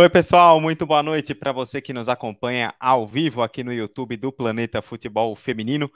Oi, pessoal, muito boa noite para você que nos acompanha ao vivo aqui no YouTube do Planeta Futebol Feminino.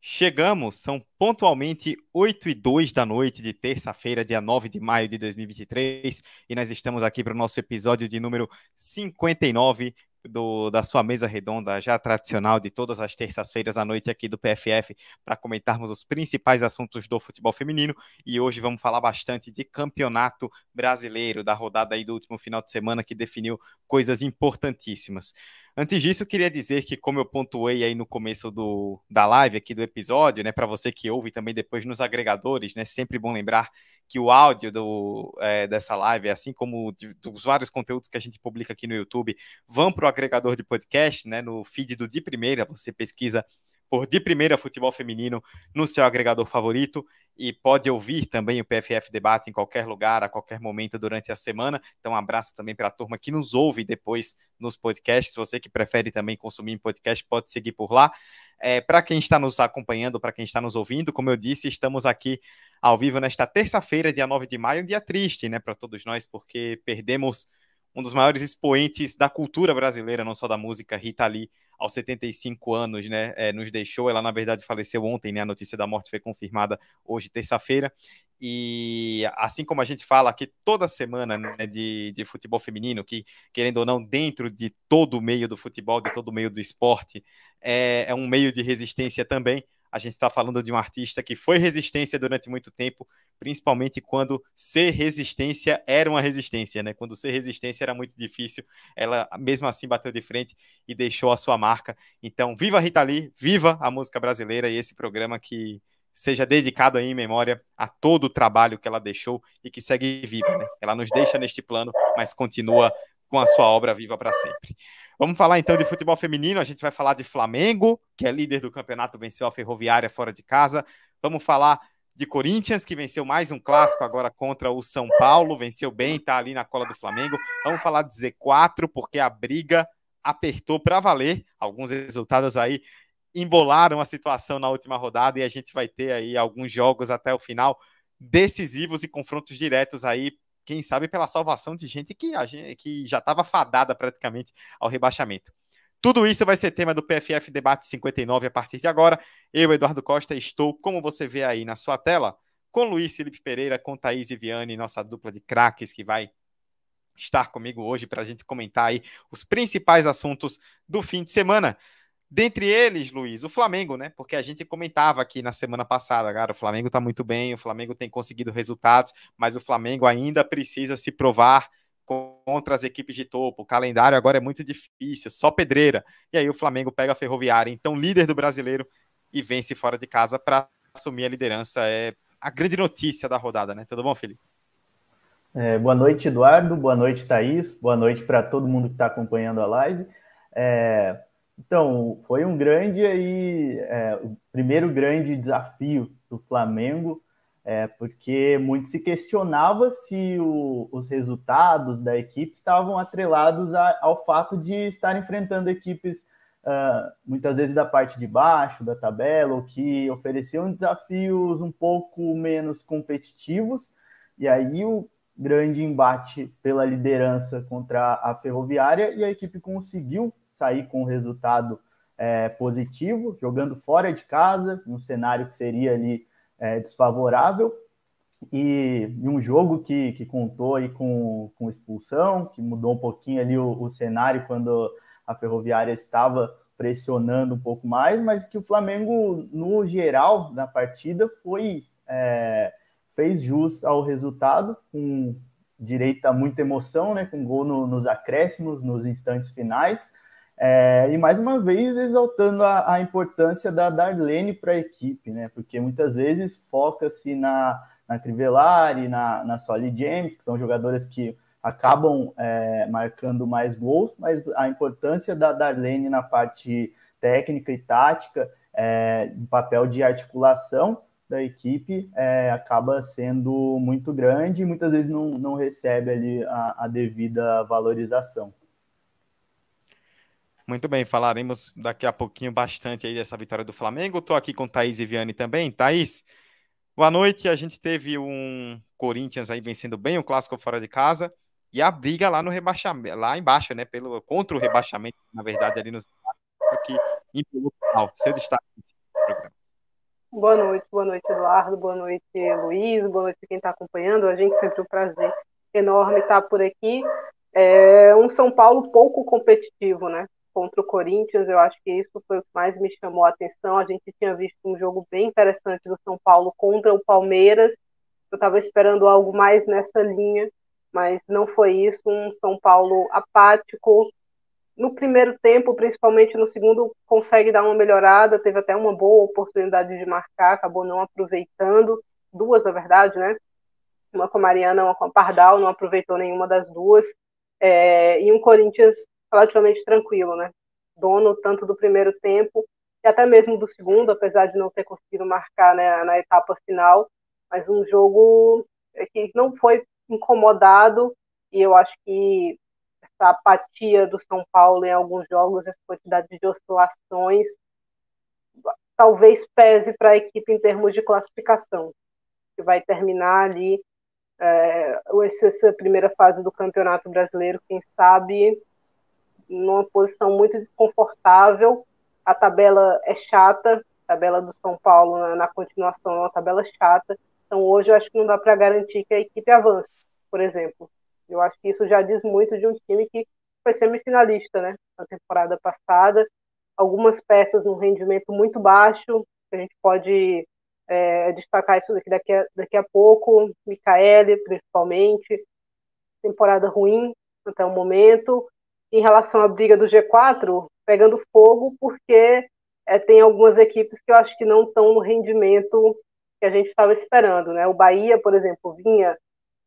Chegamos, são pontualmente 8 e 2 da noite de terça-feira, dia 9 de maio de 2023, e nós estamos aqui para o nosso episódio de número 59 do, da sua mesa redonda, já tradicional de todas as terças-feiras à noite aqui do PFF, para comentarmos os principais assuntos do futebol feminino. E hoje vamos falar bastante de campeonato brasileiro, da rodada aí do último final de semana que definiu coisas importantíssimas. Antes disso, eu queria dizer que, como eu pontuei aí no começo do, da live aqui do episódio, né, para você que ouve também depois nos agregadores, né, sempre bom lembrar que o áudio do, é, dessa live, assim como de, dos vários conteúdos que a gente publica aqui no YouTube, vão para o agregador de podcast, né, no feed do De Primeira, você pesquisa por De Primeira Futebol Feminino no seu agregador favorito e pode ouvir também o PFF Debate em qualquer lugar, a qualquer momento durante a semana. Então, um abraço também para a turma que nos ouve depois nos podcasts. Você que prefere também consumir em podcast, pode seguir por lá. É, para quem está nos acompanhando, para quem está nos ouvindo, como eu disse, estamos aqui ao vivo nesta terça-feira, dia 9 de maio, um dia triste, né, para todos nós, porque perdemos um dos maiores expoentes da cultura brasileira, não só da música, Rita Lee, aos 75 anos, né, é, nos deixou. Ela, na verdade, faleceu ontem, né? A notícia da morte foi confirmada hoje, terça-feira. E assim como a gente fala aqui toda semana né, de, de futebol feminino, que, querendo ou não, dentro de todo o meio do futebol, de todo o meio do esporte, é, é um meio de resistência também a gente está falando de um artista que foi resistência durante muito tempo, principalmente quando ser resistência era uma resistência, né? Quando ser resistência era muito difícil, ela mesmo assim bateu de frente e deixou a sua marca. Então, viva Rita Lee, viva a música brasileira e esse programa que seja dedicado aí em memória a todo o trabalho que ela deixou e que segue viva, né? Ela nos deixa neste plano, mas continua com a sua obra viva para sempre. Vamos falar então de futebol feminino. A gente vai falar de Flamengo, que é líder do campeonato, venceu a Ferroviária fora de casa. Vamos falar de Corinthians, que venceu mais um clássico agora contra o São Paulo, venceu bem, está ali na cola do Flamengo. Vamos falar de Z4, porque a briga apertou para valer. Alguns resultados aí embolaram a situação na última rodada e a gente vai ter aí alguns jogos até o final decisivos e confrontos diretos aí quem sabe pela salvação de gente que, gente, que já estava fadada praticamente ao rebaixamento. Tudo isso vai ser tema do PFF Debate 59 a partir de agora. Eu, Eduardo Costa, estou, como você vê aí na sua tela, com Luiz Felipe Pereira, com Thaís Viviane, nossa dupla de craques que vai estar comigo hoje para a gente comentar aí os principais assuntos do fim de semana. Dentre eles, Luiz, o Flamengo, né? Porque a gente comentava aqui na semana passada, cara, o Flamengo tá muito bem, o Flamengo tem conseguido resultados, mas o Flamengo ainda precisa se provar contra as equipes de topo. O calendário agora é muito difícil, só pedreira. E aí o Flamengo pega a Ferroviária, então líder do brasileiro e vence fora de casa para assumir a liderança. É a grande notícia da rodada, né? Tudo bom, Felipe? É, boa noite, Eduardo. Boa noite, Thaís. Boa noite para todo mundo que está acompanhando a live. É, então, foi um grande aí, é, o primeiro grande desafio do Flamengo, é, porque muito se questionava se o, os resultados da equipe estavam atrelados a, ao fato de estar enfrentando equipes uh, muitas vezes da parte de baixo da tabela, ou que ofereciam desafios um pouco menos competitivos, e aí o grande embate pela liderança contra a Ferroviária, e a equipe conseguiu sair com um resultado é, positivo, jogando fora de casa, num cenário que seria ali é, desfavorável, e, e, um jogo que, que contou aí com, com expulsão, que mudou um pouquinho ali o, o cenário quando a Ferroviária estava pressionando um pouco mais, mas que o Flamengo, no geral, na partida, foi é, fez jus ao resultado, com direito a muita emoção, né, com gol no, nos acréscimos, nos instantes finais, é, e mais uma vez exaltando a, a importância da Darlene para a equipe, né? Porque muitas vezes foca-se na, na Crivellari, na, na Solly James, que são jogadoras que acabam é, marcando mais gols, mas a importância da Darlene na parte técnica e tática, é, papel de articulação da equipe, é, acaba sendo muito grande e muitas vezes não, não recebe ali a, a devida valorização. Muito bem, falaremos daqui a pouquinho bastante aí dessa vitória do Flamengo. Estou aqui com Thaís e Viane também. Thaís, boa noite. A gente teve um Corinthians aí vencendo bem o clássico fora de casa. e a briga lá no rebaixamento, lá embaixo, né? Pelo, contra o rebaixamento, na verdade, ali nos que empurrou o Seu destaque nesse programa. Boa noite, boa noite, Eduardo, boa noite, Luiz, boa noite quem está acompanhando. A gente sempre um prazer enorme estar por aqui. É um São Paulo pouco competitivo, né? Contra o Corinthians, eu acho que isso foi o que mais me chamou a atenção. A gente tinha visto um jogo bem interessante do São Paulo contra o Palmeiras. Eu estava esperando algo mais nessa linha, mas não foi isso. Um São Paulo apático. No primeiro tempo, principalmente no segundo, consegue dar uma melhorada. Teve até uma boa oportunidade de marcar, acabou não aproveitando. Duas, na verdade, né? Uma com a Mariana, uma com a Pardal, não aproveitou nenhuma das duas. É, e um Corinthians relativamente tranquilo, né? Dono tanto do primeiro tempo e até mesmo do segundo, apesar de não ter conseguido marcar né, na etapa final, mas um jogo que não foi incomodado e eu acho que essa apatia do São Paulo em alguns jogos, essa quantidade de oscilações, talvez pese para a equipe em termos de classificação, que vai terminar ali é, essa primeira fase do Campeonato Brasileiro, quem sabe, numa posição muito desconfortável. A tabela é chata, a tabela do São Paulo na, na continuação é uma tabela chata. Então hoje eu acho que não dá para garantir que a equipe avance, por exemplo. Eu acho que isso já diz muito de um time que foi semifinalista, né, na temporada passada. Algumas peças num rendimento muito baixo, a gente pode é, destacar isso daqui, daqui, a, daqui a pouco, Micaele, principalmente, temporada ruim até o momento. Em relação à briga do G4, pegando fogo, porque é, tem algumas equipes que eu acho que não estão no rendimento que a gente estava esperando. Né? O Bahia, por exemplo, vinha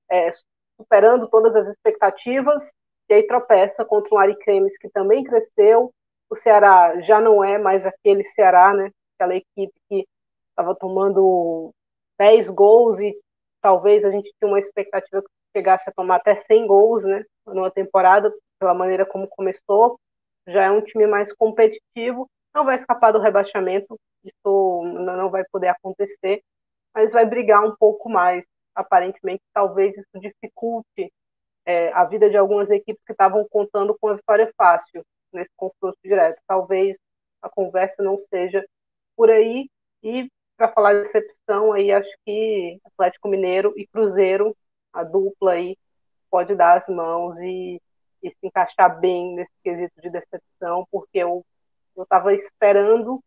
é, superando todas as expectativas, e aí tropeça contra um Ariquemes que também cresceu. O Ceará já não é mais aquele Ceará, né? aquela equipe que estava tomando 10 gols e talvez a gente tinha uma expectativa que chegasse a tomar até 100 gols, né, numa temporada, pela maneira como começou. Já é um time mais competitivo, não vai escapar do rebaixamento, isso não vai poder acontecer, mas vai brigar um pouco mais. Aparentemente, talvez isso dificulte é, a vida de algumas equipes que estavam contando com a vitória fácil nesse confronto direto. Talvez a conversa não seja por aí e para falar de decepção, aí acho que Atlético Mineiro e Cruzeiro, a dupla aí, pode dar as mãos e, e se encaixar bem nesse quesito de decepção, porque eu estava esperando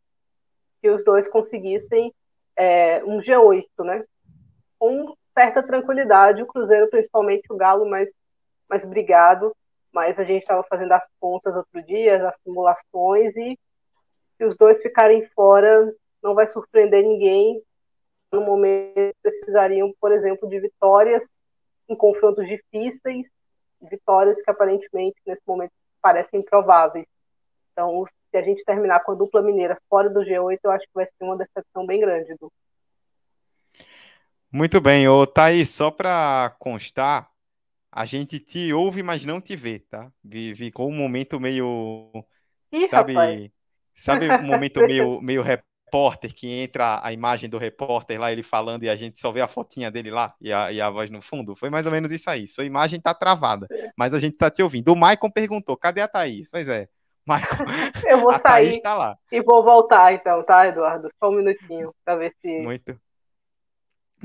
que os dois conseguissem é, um G8, né? Com certa tranquilidade, o Cruzeiro, principalmente o Galo, mais, mais brigado, mas a gente estava fazendo as contas outro dia, as simulações, e se os dois ficarem fora, não vai surpreender ninguém. No momento, precisariam, por exemplo, de vitórias em confrontos difíceis, vitórias que aparentemente, nesse momento, parecem improváveis. Então, se a gente terminar com a dupla mineira fora do G8, eu acho que vai ser uma decepção bem grande. Du. Muito bem, ô Thaís, só para constar, a gente te ouve, mas não te vê, tá? Ficou um momento meio. Ih, sabe, rapaz. sabe um momento meio, meio repórter que entra a imagem do repórter lá, ele falando, e a gente só vê a fotinha dele lá e a, e a voz no fundo. Foi mais ou menos isso aí. Sua imagem tá travada, mas a gente tá te ouvindo. O Maicon perguntou: cadê a Thaís? Pois é. Maicon, Eu vou sair tá lá. e vou voltar então, tá, Eduardo? Só um minutinho para ver se. Muito.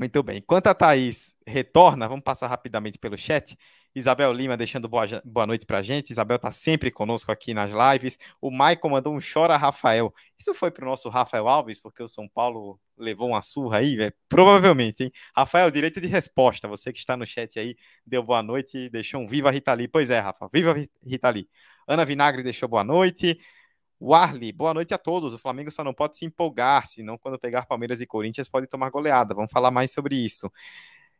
Muito bem. Enquanto a Thaís retorna, vamos passar rapidamente pelo chat. Isabel Lima deixando boa, boa noite pra gente. Isabel tá sempre conosco aqui nas lives. O Maicon mandou um chora Rafael. Isso foi pro nosso Rafael Alves, porque o São Paulo levou uma surra aí, velho? Provavelmente, hein? Rafael, direito de resposta. Você que está no chat aí, deu boa noite e deixou um Viva Ritali. Pois é, Rafa, Viva Ritali. Ana Vinagre deixou boa noite. Warley, boa noite a todos. O Flamengo só não pode se empolgar, senão quando pegar Palmeiras e Corinthians pode tomar goleada. Vamos falar mais sobre isso.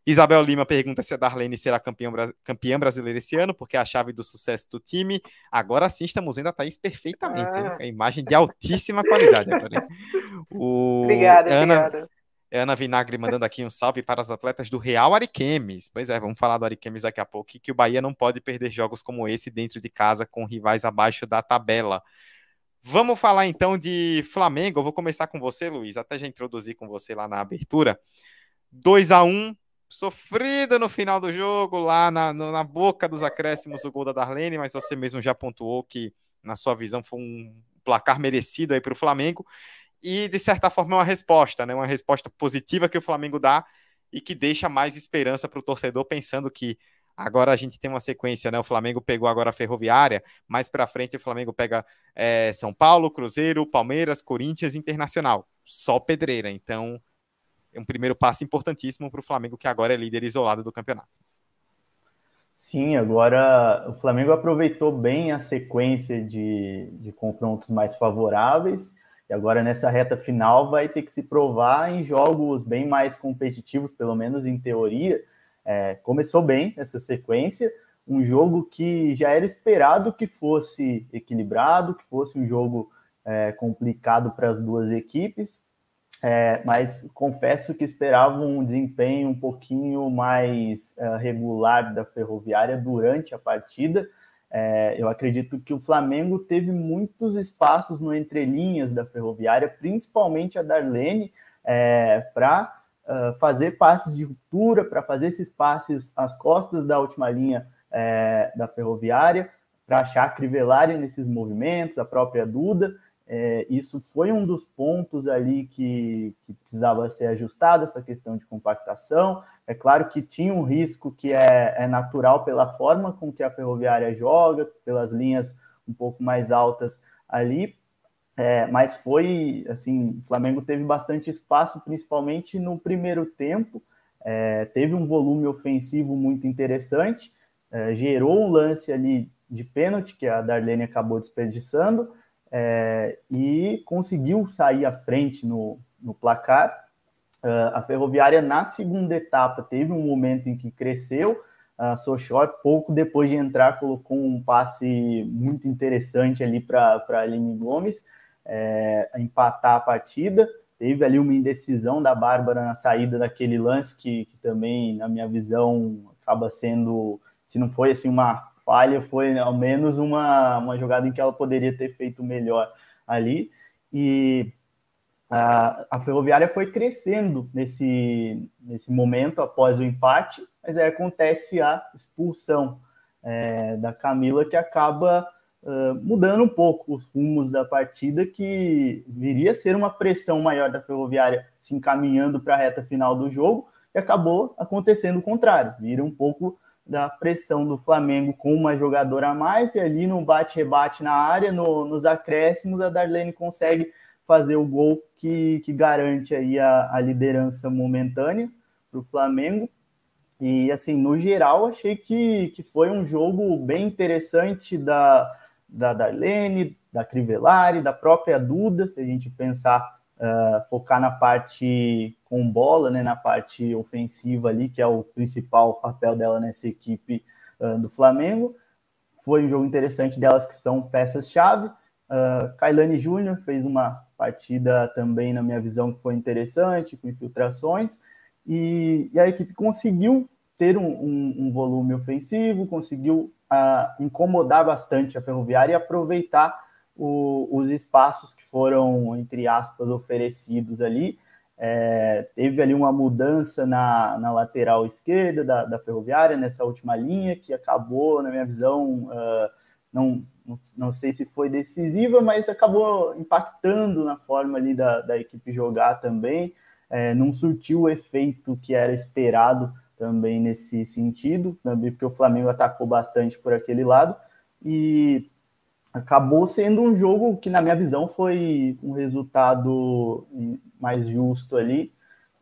Isabel Lima pergunta se a Darlene será campeã, campeã brasileira esse ano, porque é a chave do sucesso do time. Agora sim estamos vendo a Thaís perfeitamente. Ah. A imagem de altíssima qualidade agora. O... Obrigada, Ana... Ana Vinagre mandando aqui um salve para os atletas do Real Ariquemes. Pois é, vamos falar do Ariquemes daqui a pouco, que o Bahia não pode perder jogos como esse dentro de casa com rivais abaixo da tabela. Vamos falar então de Flamengo. Eu vou começar com você, Luiz, até já introduzir com você lá na abertura. 2 a 1 sofrida no final do jogo, lá na, na boca dos acréscimos do gol da Darlene, mas você mesmo já pontuou que, na sua visão, foi um placar merecido aí para o Flamengo. E, de certa forma, é uma resposta, né? Uma resposta positiva que o Flamengo dá e que deixa mais esperança para o torcedor, pensando que agora a gente tem uma sequência, né? O Flamengo pegou agora a Ferroviária, mais para frente o Flamengo pega é, São Paulo, Cruzeiro, Palmeiras, Corinthians, Internacional. Só pedreira. Então, é um primeiro passo importantíssimo para o Flamengo, que agora é líder isolado do campeonato. Sim, agora o Flamengo aproveitou bem a sequência de, de confrontos mais favoráveis e agora nessa reta final vai ter que se provar em jogos bem mais competitivos, pelo menos em teoria. É, começou bem essa sequência, um jogo que já era esperado que fosse equilibrado, que fosse um jogo é, complicado para as duas equipes, é, mas confesso que esperava um desempenho um pouquinho mais uh, regular da Ferroviária durante a partida. É, eu acredito que o Flamengo teve muitos espaços no entrelinhas da Ferroviária, principalmente a Darlene, é, para uh, fazer passes de ruptura, para fazer esses passes às costas da última linha é, da Ferroviária, para achar a Crivellari nesses movimentos, a própria Duda. É, isso foi um dos pontos ali que, que, precisava ser ajustado, essa questão de compactação. É claro que tinha um risco que é, é, natural pela forma com que a ferroviária joga, pelas linhas um pouco mais altas ali, é, mas foi assim, o Flamengo teve bastante espaço, principalmente no primeiro tempo, é, teve um volume ofensivo muito interessante, é, gerou um lance ali de pênalti que a Darlene acabou desperdiçando, é, e conseguiu sair à frente no, no placar. Uh, a Ferroviária, na segunda etapa, teve um momento em que cresceu. A Sochor, pouco depois de entrar, colocou um passe muito interessante ali para a Aline Gomes é, empatar a partida. Teve ali uma indecisão da Bárbara na saída daquele lance, que, que também, na minha visão, acaba sendo, se não foi assim uma falha foi ao menos uma, uma jogada em que ela poderia ter feito melhor ali. E a, a Ferroviária foi crescendo nesse, nesse momento após o empate, mas aí acontece a expulsão é, da Camila, que acaba mudando um pouco os rumos da partida, que viria a ser uma pressão maior da Ferroviária se encaminhando para a reta final do jogo, e acabou acontecendo o contrário, vira um pouco da pressão do Flamengo com uma jogadora a mais, e ali no bate-rebate na área, no, nos acréscimos, a Darlene consegue fazer o gol que, que garante aí a, a liderança momentânea para o Flamengo. E assim, no geral, achei que, que foi um jogo bem interessante da, da Darlene, da Crivellari, da própria Duda, se a gente pensar uh, focar na parte com bola, né, na parte ofensiva ali, que é o principal papel dela nessa equipe uh, do Flamengo. Foi um jogo interessante delas que são peças-chave. Uh, Kailane Júnior fez uma partida também, na minha visão, que foi interessante, com infiltrações, e, e a equipe conseguiu ter um, um, um volume ofensivo, conseguiu uh, incomodar bastante a Ferroviária e aproveitar o, os espaços que foram, entre aspas, oferecidos ali. É, teve ali uma mudança na, na lateral esquerda da, da, Ferroviária, nessa última linha, que acabou, na minha visão, uh, não, não sei se foi decisiva, mas acabou impactando na forma ali da, da equipe jogar também. É, não surtiu o efeito que era esperado também nesse sentido, também porque o Flamengo atacou bastante por aquele lado. E acabou sendo um jogo que, na minha visão, foi um resultado mais justo ali,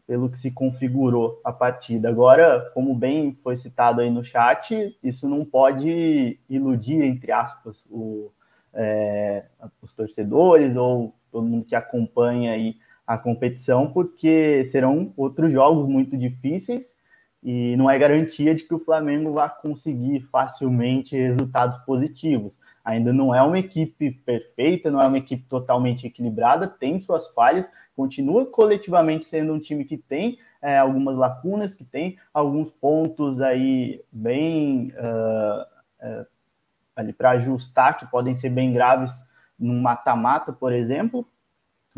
pelo que se configurou a partida. Agora, como bem foi citado aí no chat, isso não pode iludir, entre aspas, o, é, os torcedores ou todo mundo que acompanha aí a competição, porque serão outros jogos muito difíceis e não é garantia de que o Flamengo vá conseguir facilmente resultados positivos. Ainda não é uma equipe perfeita, não é uma equipe totalmente equilibrada, tem suas falhas, continua coletivamente sendo um time que tem é, algumas lacunas, que tem alguns pontos aí bem uh, uh, ali para ajustar, que podem ser bem graves num mata-mata, por exemplo.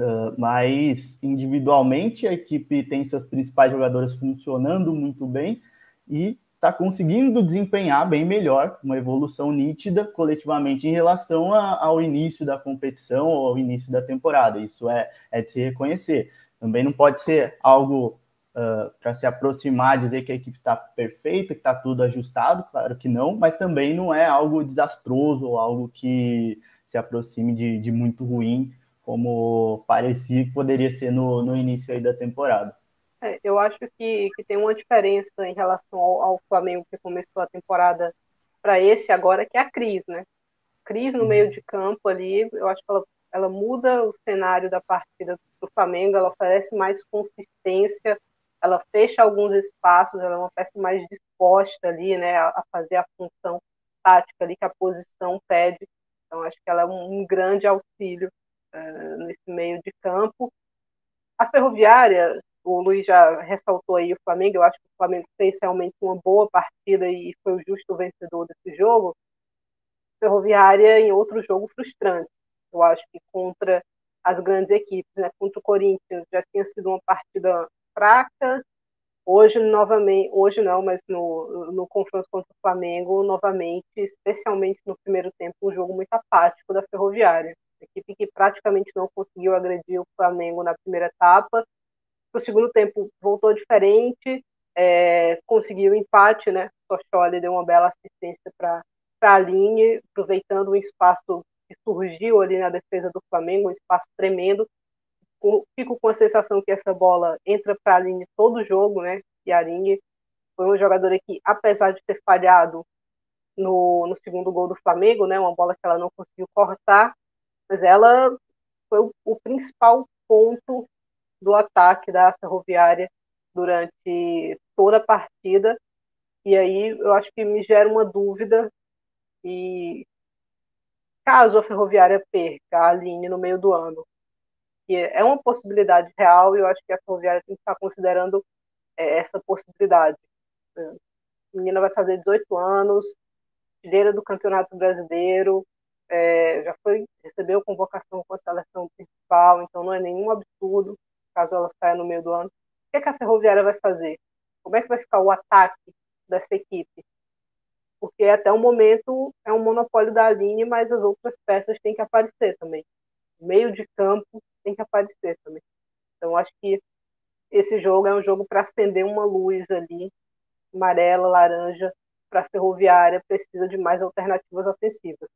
Uh, mas individualmente a equipe tem seus principais jogadores funcionando muito bem e está conseguindo desempenhar bem melhor, uma evolução nítida coletivamente em relação a, ao início da competição ou ao início da temporada. Isso é, é de se reconhecer. Também não pode ser algo uh, para se aproximar, dizer que a equipe está perfeita, que está tudo ajustado, claro que não, mas também não é algo desastroso ou algo que se aproxime de, de muito ruim, como parecia que poderia ser no, no início aí da temporada. É, eu acho que, que tem uma diferença em relação ao, ao Flamengo que começou a temporada para esse agora, que é a Cris, né? Cris no meio de campo ali, eu acho que ela, ela muda o cenário da partida do Flamengo, ela oferece mais consistência, ela fecha alguns espaços, ela é uma peça mais disposta ali, né, a, a fazer a função tática ali que a posição pede. Então, acho que ela é um, um grande auxílio uh, nesse meio de campo. A Ferroviária, o Luiz já ressaltou aí o Flamengo, eu acho que o Flamengo fez realmente uma boa partida e foi o justo vencedor desse jogo. Ferroviária em outro jogo frustrante. Eu acho que contra as grandes equipes, né? Contra o Corinthians já tinha sido uma partida fraca. Hoje, novamente, hoje não, mas no, no confronto contra o Flamengo, novamente, especialmente no primeiro tempo, um jogo muito apático da Ferroviária. Equipe que praticamente não conseguiu agredir o Flamengo na primeira etapa. No segundo tempo, voltou diferente, é, conseguiu o empate, né? Socholi deu uma bela assistência para a linha, aproveitando um espaço que surgiu ali na defesa do Flamengo, um espaço tremendo, fico com a sensação que essa bola entra para a linha todo jogo, né? E a Aringue foi uma jogadora que, apesar de ter falhado no, no segundo gol do Flamengo, né? Uma bola que ela não conseguiu cortar, mas ela foi o, o principal ponto do ataque da Ferroviária durante toda a partida. E aí eu acho que me gera uma dúvida e caso a Ferroviária perca a linha no meio do ano, que é uma possibilidade real e eu acho que a Ferroviária tem que estar considerando é, essa possibilidade. A menina vai fazer 18 anos, artilheira do Campeonato Brasileiro, é, já foi recebeu convocação com a seleção principal, então não é nenhum absurdo caso ela saia no meio do ano. O que, é que a Ferroviária vai fazer? Como é que vai ficar o ataque dessa equipe? Porque até o momento é um monopólio da linha, mas as outras peças têm que aparecer também. Meio de campo tem que aparecer também. Então, acho que esse jogo é um jogo para acender uma luz ali, amarela, laranja, para a ferroviária, precisa de mais alternativas ofensivas.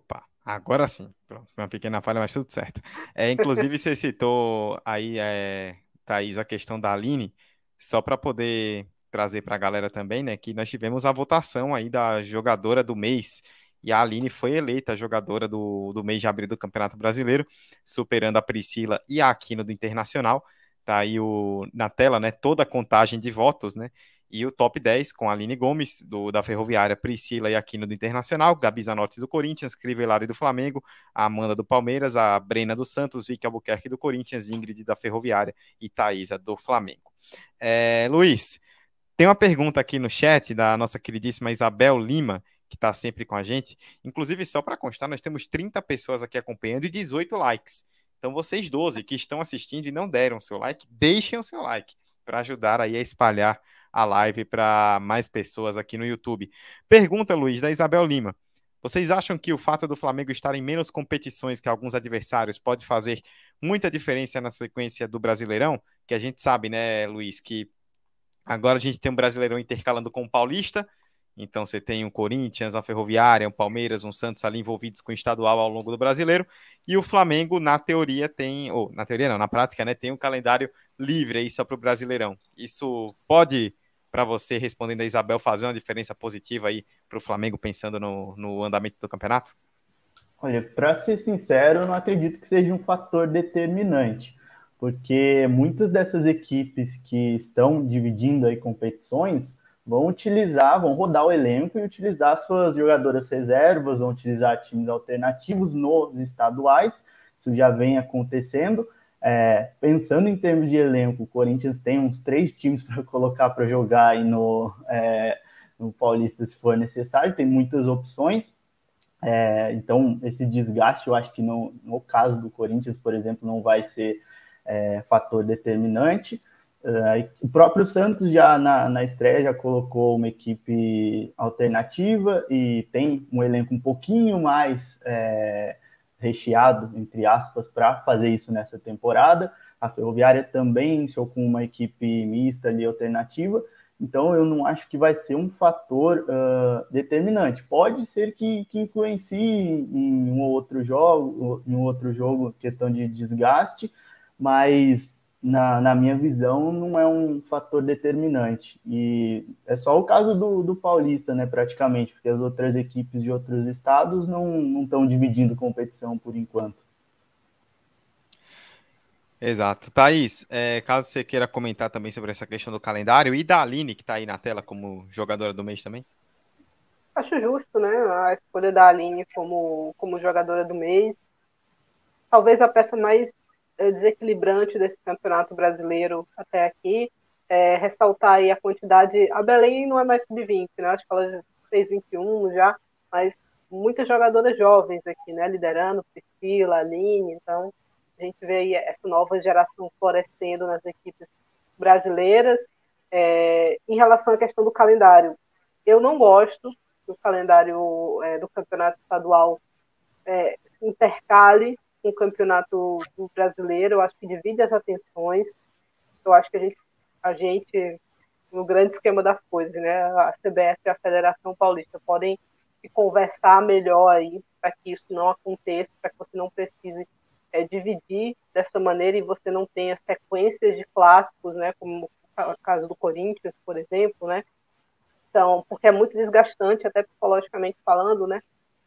Opa, agora sim. Pronto, uma pequena falha, mas tudo certo. É, inclusive, você citou aí, é, Thaís, a questão da Aline, só para poder trazer para a galera também, né, que nós tivemos a votação aí da jogadora do mês e a Aline foi eleita jogadora do, do mês de abril do Campeonato Brasileiro, superando a Priscila e a Aquino do Internacional. Tá aí o, na tela, né, toda a contagem de votos, né? E o top 10 com Aline Gomes, do, da Ferroviária, Priscila e Aquino do Internacional, Gabi Zanotti do Corinthians, Crivellari do Flamengo, a Amanda do Palmeiras, a Brena do Santos, Vicky Albuquerque do Corinthians, Ingrid da Ferroviária e Thaisa do Flamengo. É, Luiz, tem uma pergunta aqui no chat da nossa queridíssima Isabel Lima, que está sempre com a gente. Inclusive, só para constar, nós temos 30 pessoas aqui acompanhando e 18 likes. Então, vocês 12 que estão assistindo e não deram o seu like, deixem o seu like para ajudar aí a espalhar a live para mais pessoas aqui no YouTube. Pergunta, Luiz, da Isabel Lima. Vocês acham que o fato do Flamengo estar em menos competições que alguns adversários pode fazer muita diferença na sequência do Brasileirão? Que a gente sabe, né, Luiz, que agora a gente tem um Brasileirão intercalando com o Paulista então você tem um Corinthians, uma Ferroviária, um Palmeiras, um Santos ali envolvidos com o estadual ao longo do brasileiro. E o Flamengo, na teoria, tem, ou na teoria não, na prática, né, tem um calendário livre aí só para o Brasileirão. Isso pode, para você, respondendo a Isabel, fazer uma diferença positiva aí para o Flamengo pensando no, no andamento do campeonato? Olha, para ser sincero, eu não acredito que seja um fator determinante, porque muitas dessas equipes que estão dividindo aí competições vão utilizar, vão rodar o elenco e utilizar suas jogadoras reservas, vão utilizar times alternativos nos estaduais. Isso já vem acontecendo. É, pensando em termos de elenco, o Corinthians tem uns três times para colocar para jogar aí no, é, no Paulista se for necessário, tem muitas opções. É, então, esse desgaste, eu acho que no, no caso do Corinthians, por exemplo, não vai ser é, fator determinante. Uh, o próprio Santos já na, na estreia já colocou uma equipe alternativa e tem um elenco um pouquinho mais é, recheado, entre aspas, para fazer isso nessa temporada. A Ferroviária também iniciou com uma equipe mista ali alternativa. Então eu não acho que vai ser um fator uh, determinante. Pode ser que, que influencie em um outro jogo, em um outro jogo, questão de desgaste, mas na, na minha visão não é um fator determinante. E é só o caso do, do Paulista, né, praticamente, porque as outras equipes de outros estados não estão dividindo competição por enquanto. Exato. Thaís, é, caso você queira comentar também sobre essa questão do calendário, e da Aline, que está aí na tela como jogadora do mês também? Acho justo, né? A escolha da Aline como, como jogadora do mês. Talvez a peça mais desequilibrante desse campeonato brasileiro até aqui. É, ressaltar aí a quantidade. A Belém não é mais sub-20, né? Acho que ela fez 21 já, mas muitas jogadoras jovens aqui, né? Liderando, Priscila, Aline, então a gente vê aí essa nova geração florescendo nas equipes brasileiras. É, em relação à questão do calendário, eu não gosto do calendário é, do campeonato estadual é, intercale com o campeonato brasileiro. Eu acho que divide as atenções. Eu acho que a gente, a gente no grande esquema das coisas, né? A CBF e a Federação Paulista podem conversar melhor aí para que isso não aconteça, para que você não precise é, dividir dessa maneira e você não tenha sequências de clássicos, né, como o caso do Corinthians, por exemplo, né? Então, porque é muito desgastante, até psicologicamente falando, né?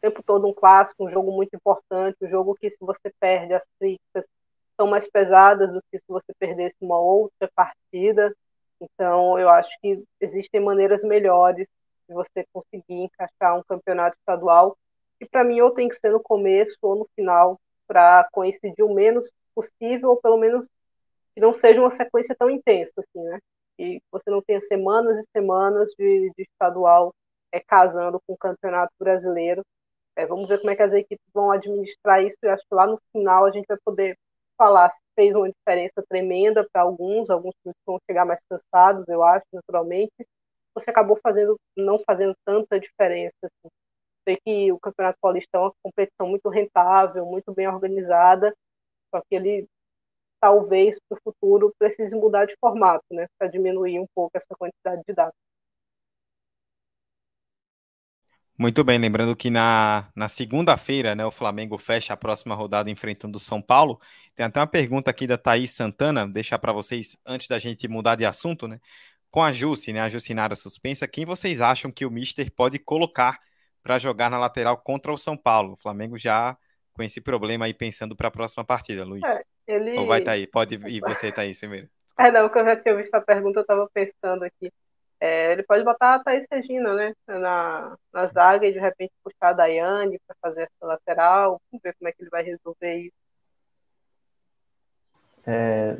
Tempo todo um clássico, um jogo muito importante, um jogo que se você perde as críticas são mais pesadas do que se você perdesse uma outra partida. Então, eu acho que existem maneiras melhores de você conseguir encaixar um campeonato estadual, que para mim ou tem que ser no começo ou no final para coincidir o menos possível, ou pelo menos que não seja uma sequência tão intensa, assim, né? E você não tenha semanas e semanas de, de estadual é, casando com o campeonato brasileiro. É, vamos ver como é que as equipes vão administrar isso. E acho que lá no final a gente vai poder falar se fez uma diferença tremenda para alguns, alguns vão chegar mais cansados, eu acho, naturalmente. Você acabou fazendo, não fazendo tanta diferença. Assim sei que o Campeonato Paulista é uma competição muito rentável, muito bem organizada, só que ele talvez para o futuro precise mudar de formato, né, para diminuir um pouco essa quantidade de dados. Muito bem, lembrando que na, na segunda-feira, né, o Flamengo fecha a próxima rodada enfrentando o São Paulo. Tem até uma pergunta aqui da Thaís Santana, deixar para vocês antes da gente mudar de assunto, né? Com a Jussi, né, a Juscinara suspensa, quem vocês acham que o Mister pode colocar para jogar na lateral contra o São Paulo. O Flamengo já com esse problema aí pensando para a próxima partida, Luiz. É, ele... Ou vai tá aí? Pode ir você, Thaís, primeiro. É, não, que eu já tinha visto a pergunta, eu estava pensando aqui. É, ele pode botar a Thaís Regina, né, na, na zaga e de repente puxar a Daiane para fazer essa lateral. Vamos ver como é que ele vai resolver isso. É...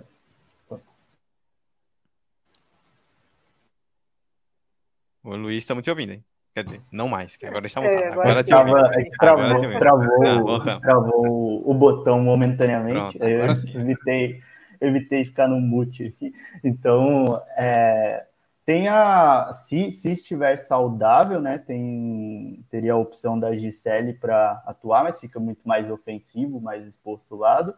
O Luiz está muito ouvindo, hein? Quer dizer, não mais, que agora está montado. É, agora, agora, travou, é travou, travou, travou, o botão momentaneamente. Pronto, eu evitei, evitei ficar no mute aqui. Então, é, tem a, se, se estiver saudável, né, tem, teria a opção da Gisele para atuar, mas fica muito mais ofensivo, mais exposto lado.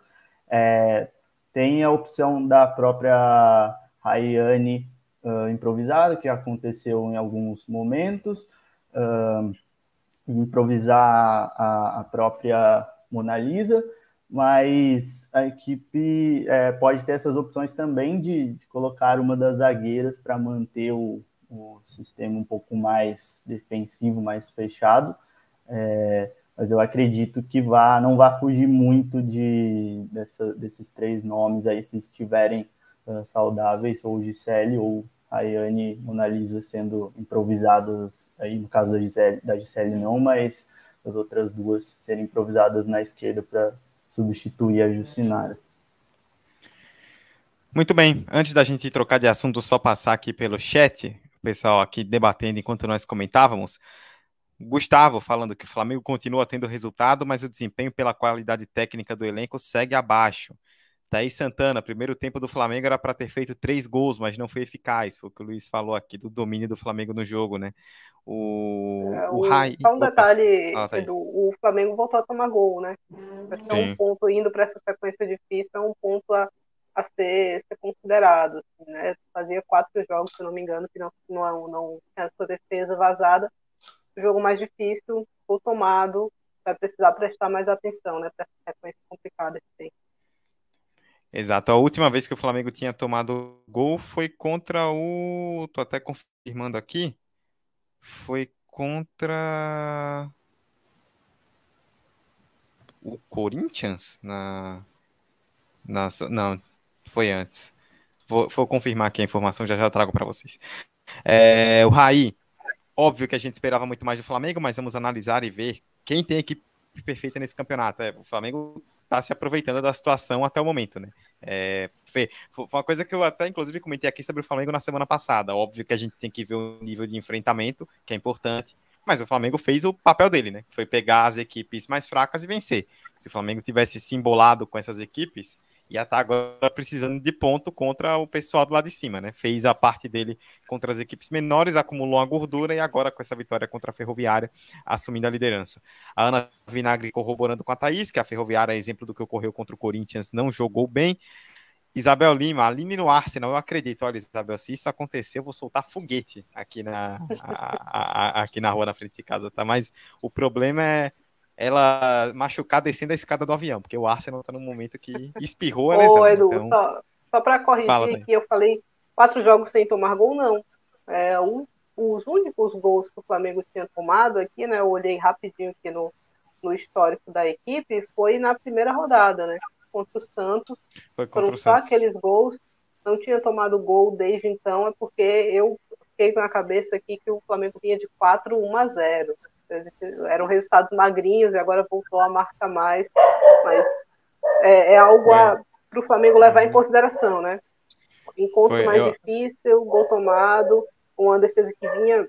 É, tem a opção da própria Rayane uh, improvisada, que aconteceu em alguns momentos uh, improvisar a, a, própria Mona Lisa, mas a equipe é, pode ter essas opções também de, de colocar uma das zagueiras para manter o, o, sistema um pouco mais defensivo, mais fechado. É, mas eu acredito que vá, não vai fugir muito de, dessa, desses três nomes aí, se estiverem uh, saudáveis, ou Gisele ou Ayane e Mona Lisa sendo improvisadas, aí no caso da Gisele, da Gisele não, mas as outras duas serem improvisadas na esquerda para substituir a Jucinara. Muito bem, antes da gente trocar de assunto, só passar aqui pelo chat, o pessoal aqui debatendo enquanto nós comentávamos. Gustavo falando que o Flamengo continua tendo resultado, mas o desempenho pela qualidade técnica do elenco segue abaixo. Thaís Santana, primeiro tempo do Flamengo era para ter feito três gols, mas não foi eficaz. Foi o que o Luiz falou aqui do domínio do Flamengo no jogo, né? O, é, o, Rai... Só um detalhe: ah, do, o Flamengo voltou a tomar gol, né? Acho que é um ponto, indo para essa sequência difícil, é um ponto a, a ser, ser considerado. Assim, né? Fazia quatro jogos, se não me engano, que não, não, não tinha a sua defesa vazada. O jogo mais difícil, ou tomado, vai precisar prestar mais atenção né, para essa sequência complicada que tem. Exato. A última vez que o Flamengo tinha tomado gol foi contra o. Tô até confirmando aqui. Foi contra o Corinthians na, na não foi antes. Vou, vou confirmar aqui a informação já já trago para vocês. É, o Raí, óbvio que a gente esperava muito mais do Flamengo, mas vamos analisar e ver quem tem equipe perfeita nesse campeonato. É, o Flamengo está se aproveitando da situação até o momento, né? É, foi, foi, uma coisa que eu até, inclusive, comentei aqui sobre o Flamengo na semana passada. Óbvio que a gente tem que ver o nível de enfrentamento, que é importante, mas o Flamengo fez o papel dele, né? Foi pegar as equipes mais fracas e vencer. Se o Flamengo tivesse se embolado com essas equipes, ia estar tá agora precisando de ponto contra o pessoal do lado de cima, né? Fez a parte dele contra as equipes menores, acumulou a gordura e agora com essa vitória contra a Ferroviária, assumindo a liderança. A Ana Vinagre corroborando com a Thaís, que a Ferroviária é exemplo do que ocorreu contra o Corinthians, não jogou bem. Isabel Lima, Aline no Arsenal, eu acredito. Olha, Isabel, se isso acontecer, eu vou soltar foguete aqui na, a, a, aqui na rua na frente de casa, tá? Mas o problema é ela machucar descendo a escada do avião, porque o Arsenal tá num momento que espirrou a lesão. Ô, Edu, então... só, só para corrigir Fala, que eu falei quatro jogos sem tomar gol, não. É, um, os únicos gols que o Flamengo tinha tomado aqui, né? Eu olhei rapidinho aqui no, no histórico da equipe, foi na primeira rodada, né? Contra o Santos. Foi contra Foram o só Santos. aqueles gols. Não tinha tomado gol desde então, é porque eu fiquei na cabeça aqui que o Flamengo vinha de 4 1 a 0 eram resultados magrinhos e agora voltou a marcar mais, mas é, é algo para o Flamengo levar em uhum. consideração, né? Encontro Foi, mais eu... difícil, gol tomado, uma defesa que vinha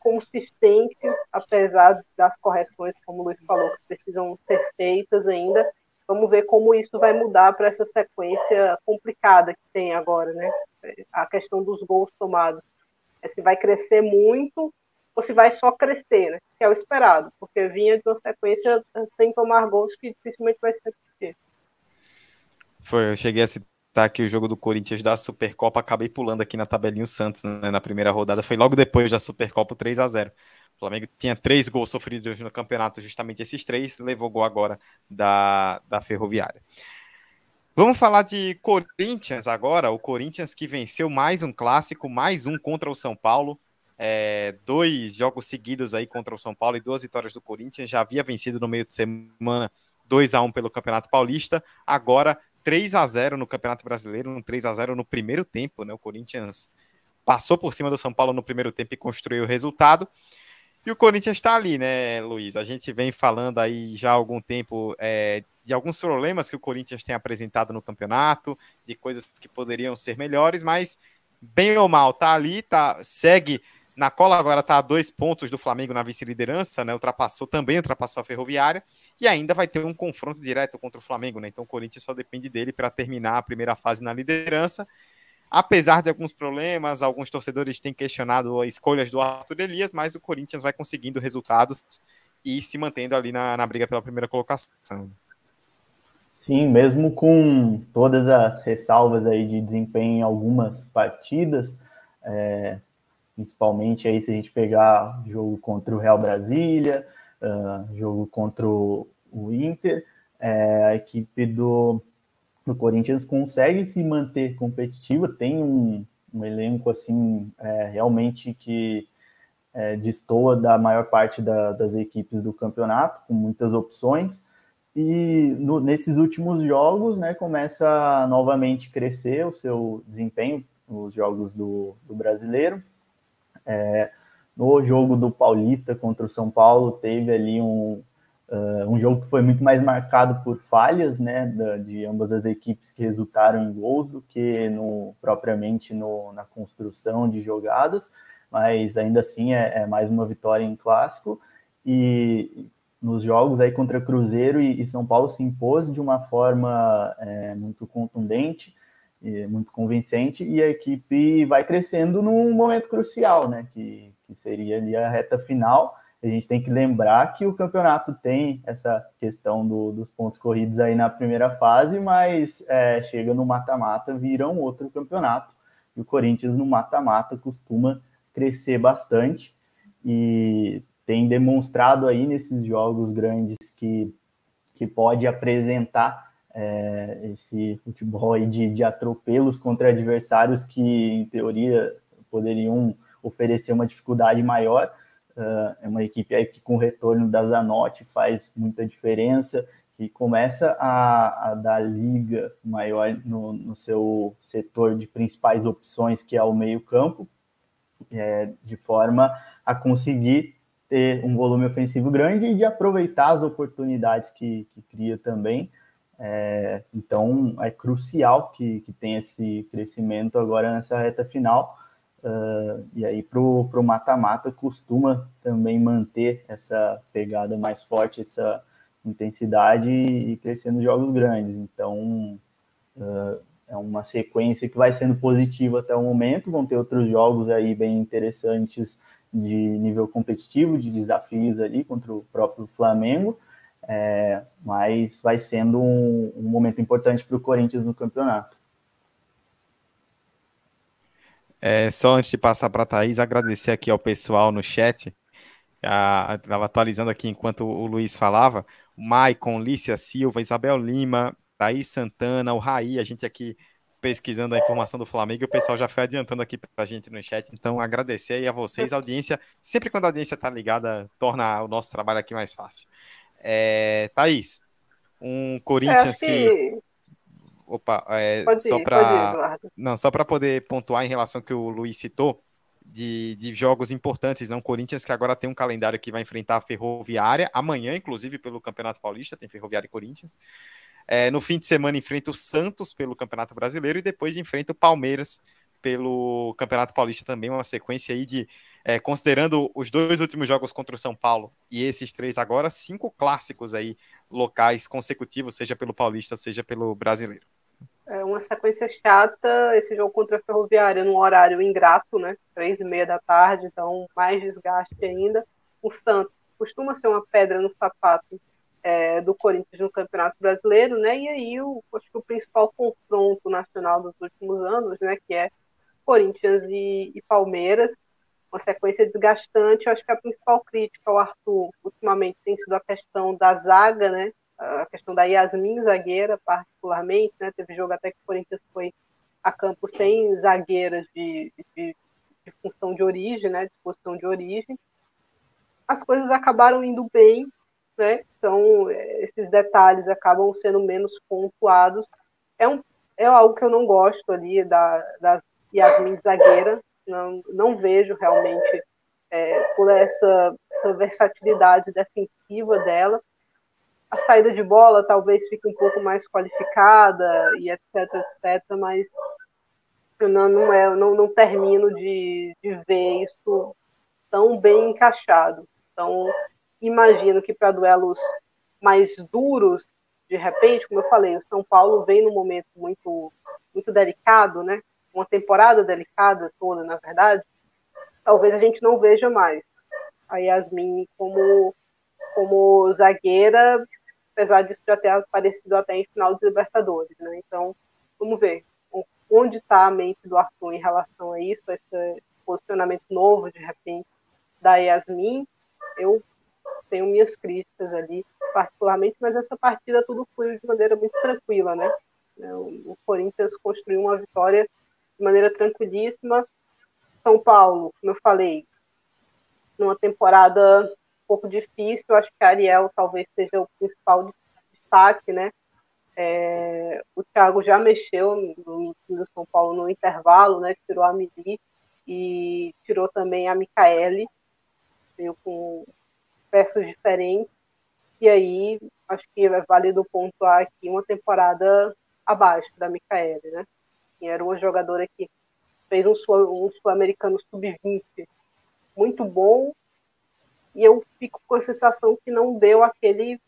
consistente, apesar das correções, como o Luiz falou, que precisam ser feitas ainda. Vamos ver como isso vai mudar para essa sequência complicada que tem agora, né? A questão dos gols tomados. É se vai crescer muito se vai só crescer, né? Que é o esperado, porque vinha de uma sequência sem tomar gols que dificilmente vai ser. Foi, eu cheguei a citar aqui o jogo do Corinthians da Supercopa, acabei pulando aqui na tabelinha o Santos né, na primeira rodada, foi logo depois da Supercopa 3 a 0 o Flamengo tinha três gols sofridos no campeonato, justamente esses três, levou gol agora da, da Ferroviária. Vamos falar de Corinthians agora. O Corinthians que venceu mais um clássico, mais um contra o São Paulo é, dois jogos seguidos aí contra o São Paulo e duas vitórias do Corinthians. Já havia vencido no meio de semana 2 a 1 pelo Campeonato Paulista. Agora 3 a 0 no Campeonato Brasileiro, um 3 a 0 no primeiro tempo, né? O Corinthians passou por cima do São Paulo no primeiro tempo e construiu o resultado. E o Corinthians está ali, né, Luiz? A gente vem falando aí já há algum tempo é, de alguns problemas que o Corinthians tem apresentado no campeonato, de coisas que poderiam ser melhores, mas bem ou mal, tá ali, tá, segue na cola agora está a dois pontos do Flamengo na vice-liderança, né? Ultrapassou também, ultrapassou a Ferroviária e ainda vai ter um confronto direto contra o Flamengo, né? Então o Corinthians só depende dele para terminar a primeira fase na liderança. Apesar de alguns problemas, alguns torcedores têm questionado as escolhas do Arthur Elias, mas o Corinthians vai conseguindo resultados e se mantendo ali na, na briga pela primeira colocação. Sim, mesmo com todas as ressalvas aí de desempenho em algumas partidas, é, principalmente aí se a gente pegar jogo contra o Real Brasília, uh, jogo contra o, Inter, é, a equipe do, do Corinthians consegue se manter competitiva, tem um, um elenco assim é, realmente que é, destoa da maior parte da, das equipes do campeonato, com muitas opções. E no, nesses últimos jogos, né, começa a novamente crescer o seu desempenho nos jogos do, do brasileiro. É, no jogo do Paulista contra o São Paulo, teve ali um, uh, um jogo que foi muito mais marcado por falhas né, da, de ambas as equipes que resultaram em gols do que no, propriamente no, na construção de jogadas, mas ainda assim é, é mais uma vitória em clássico. e nos jogos aí contra Cruzeiro e, e São Paulo se impôs de uma forma é, muito contundente, e muito convincente, e a equipe vai crescendo num momento crucial, né? Que, que seria ali a reta final. A gente tem que lembrar que o campeonato tem essa questão do, dos pontos corridos aí na primeira fase, mas é, chega no mata-mata, vira um outro campeonato. E o Corinthians no mata-mata costuma crescer bastante e tem demonstrado aí nesses jogos grandes que, que pode apresentar é, esse futebol de, de atropelos contra adversários que, em teoria, poderiam oferecer uma dificuldade maior. Uh, é uma equipe aí que, com o retorno da Zanotti, faz muita diferença, que começa a, a dar liga maior no, no, seu setor de principais opções, que é o meio-campo, é, de forma a conseguir ter um volume ofensivo grande e de aproveitar as oportunidades que, que cria também. É, então é crucial que, que tenha esse crescimento agora nessa reta final. Uh, e aí para o mata-mata costuma também manter essa pegada mais forte, essa intensidade e crescer nos jogos grandes. Então uh, é uma sequência que vai sendo positiva até o momento. Vão ter outros jogos aí bem interessantes de nível competitivo, de desafios ali contra o próprio Flamengo, é, mas vai sendo um, um momento importante para o Corinthians no campeonato. É, só antes de passar para a Thaís, agradecer aqui ao pessoal no chat. Estava atualizando aqui enquanto o Luiz falava. Maicon, Lícia Silva, Isabel Lima, Thaís Santana, o Raí, a gente aqui pesquisando a informação do Flamengo o pessoal já foi adiantando aqui para a gente no chat. Então, agradecer aí a vocês, a audiência. Sempre quando a audiência está ligada, torna o nosso trabalho aqui mais fácil. É, Thaís, um Corinthians é, que... Opa, é, só para não só para poder pontuar em relação ao que o Luiz citou de, de jogos importantes, não Corinthians que agora tem um calendário que vai enfrentar a Ferroviária amanhã, inclusive pelo Campeonato Paulista tem Ferroviária e Corinthians. É, no fim de semana enfrenta o Santos pelo Campeonato Brasileiro e depois enfrenta o Palmeiras pelo Campeonato Paulista também, uma sequência aí de, é, considerando os dois últimos jogos contra o São Paulo e esses três agora, cinco clássicos aí locais consecutivos, seja pelo Paulista, seja pelo Brasileiro. É uma sequência chata, esse jogo contra a Ferroviária num horário ingrato, né, três e meia da tarde, então mais desgaste ainda. O Santos costuma ser uma pedra no sapato é, do Corinthians no Campeonato Brasileiro, né? E aí o, acho que o principal confronto nacional dos últimos anos, né? Que é Corinthians e, e Palmeiras, uma sequência desgastante. Eu acho que a principal crítica ao Arthur ultimamente tem sido a questão da zaga, né? A questão da Yasmin zagueira, particularmente, né? Teve jogo até que o Corinthians foi a campo sem zagueiras de, de, de função de origem, né? De posição de origem. As coisas acabaram indo bem, né? Então, é, esses detalhes acabam sendo menos pontuados. É, um, é algo que eu não gosto ali da, da Yasmin zagueira, não, não vejo realmente é, por essa, essa versatilidade defensiva dela. A saída de bola talvez fique um pouco mais qualificada e etc, etc, mas eu não, não, é, não, não termino de, de ver isso tão bem encaixado. Então, imagino que para duelos mais duros, de repente, como eu falei, o São Paulo vem num momento muito, muito delicado, né? Uma temporada delicada toda, na verdade. Talvez a gente não veja mais a Yasmin como, como zagueira, apesar disso já ter aparecido até em final de Libertadores, né? Então, vamos ver onde está a mente do Arthur em relação a isso, esse posicionamento novo, de repente, da Yasmin. Eu tenho minhas críticas ali, particularmente, mas essa partida tudo foi de maneira muito tranquila, né? O Corinthians construiu uma vitória de maneira tranquilíssima. São Paulo, como eu falei, numa temporada um pouco difícil, acho que a Ariel talvez seja o principal destaque, né? É, o Thiago já mexeu no time do São Paulo no intervalo, né? Tirou a Mili e tirou também a Micaele, veio com peças diferentes. E aí, acho que é válido pontuar aqui uma temporada abaixo da Micaele, né? Que era uma jogadora que fez um sul-americano sub-20 muito bom, e eu fico com a sensação que não deu aquele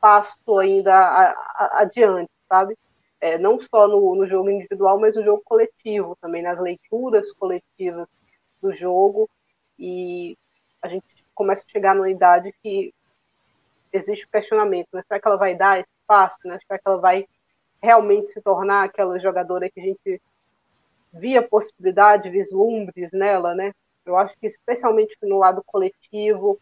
passo ainda a, a, adiante, sabe? É, não só no, no jogo individual, mas no jogo coletivo também, nas leituras coletivas do jogo, e a gente começa a chegar numa idade que existe o questionamento, né? será que ela vai dar esse passo, né? será que ela vai realmente se tornar aquela jogadora que a gente via possibilidade, vislumbres nela, né? Eu acho que especialmente no lado coletivo,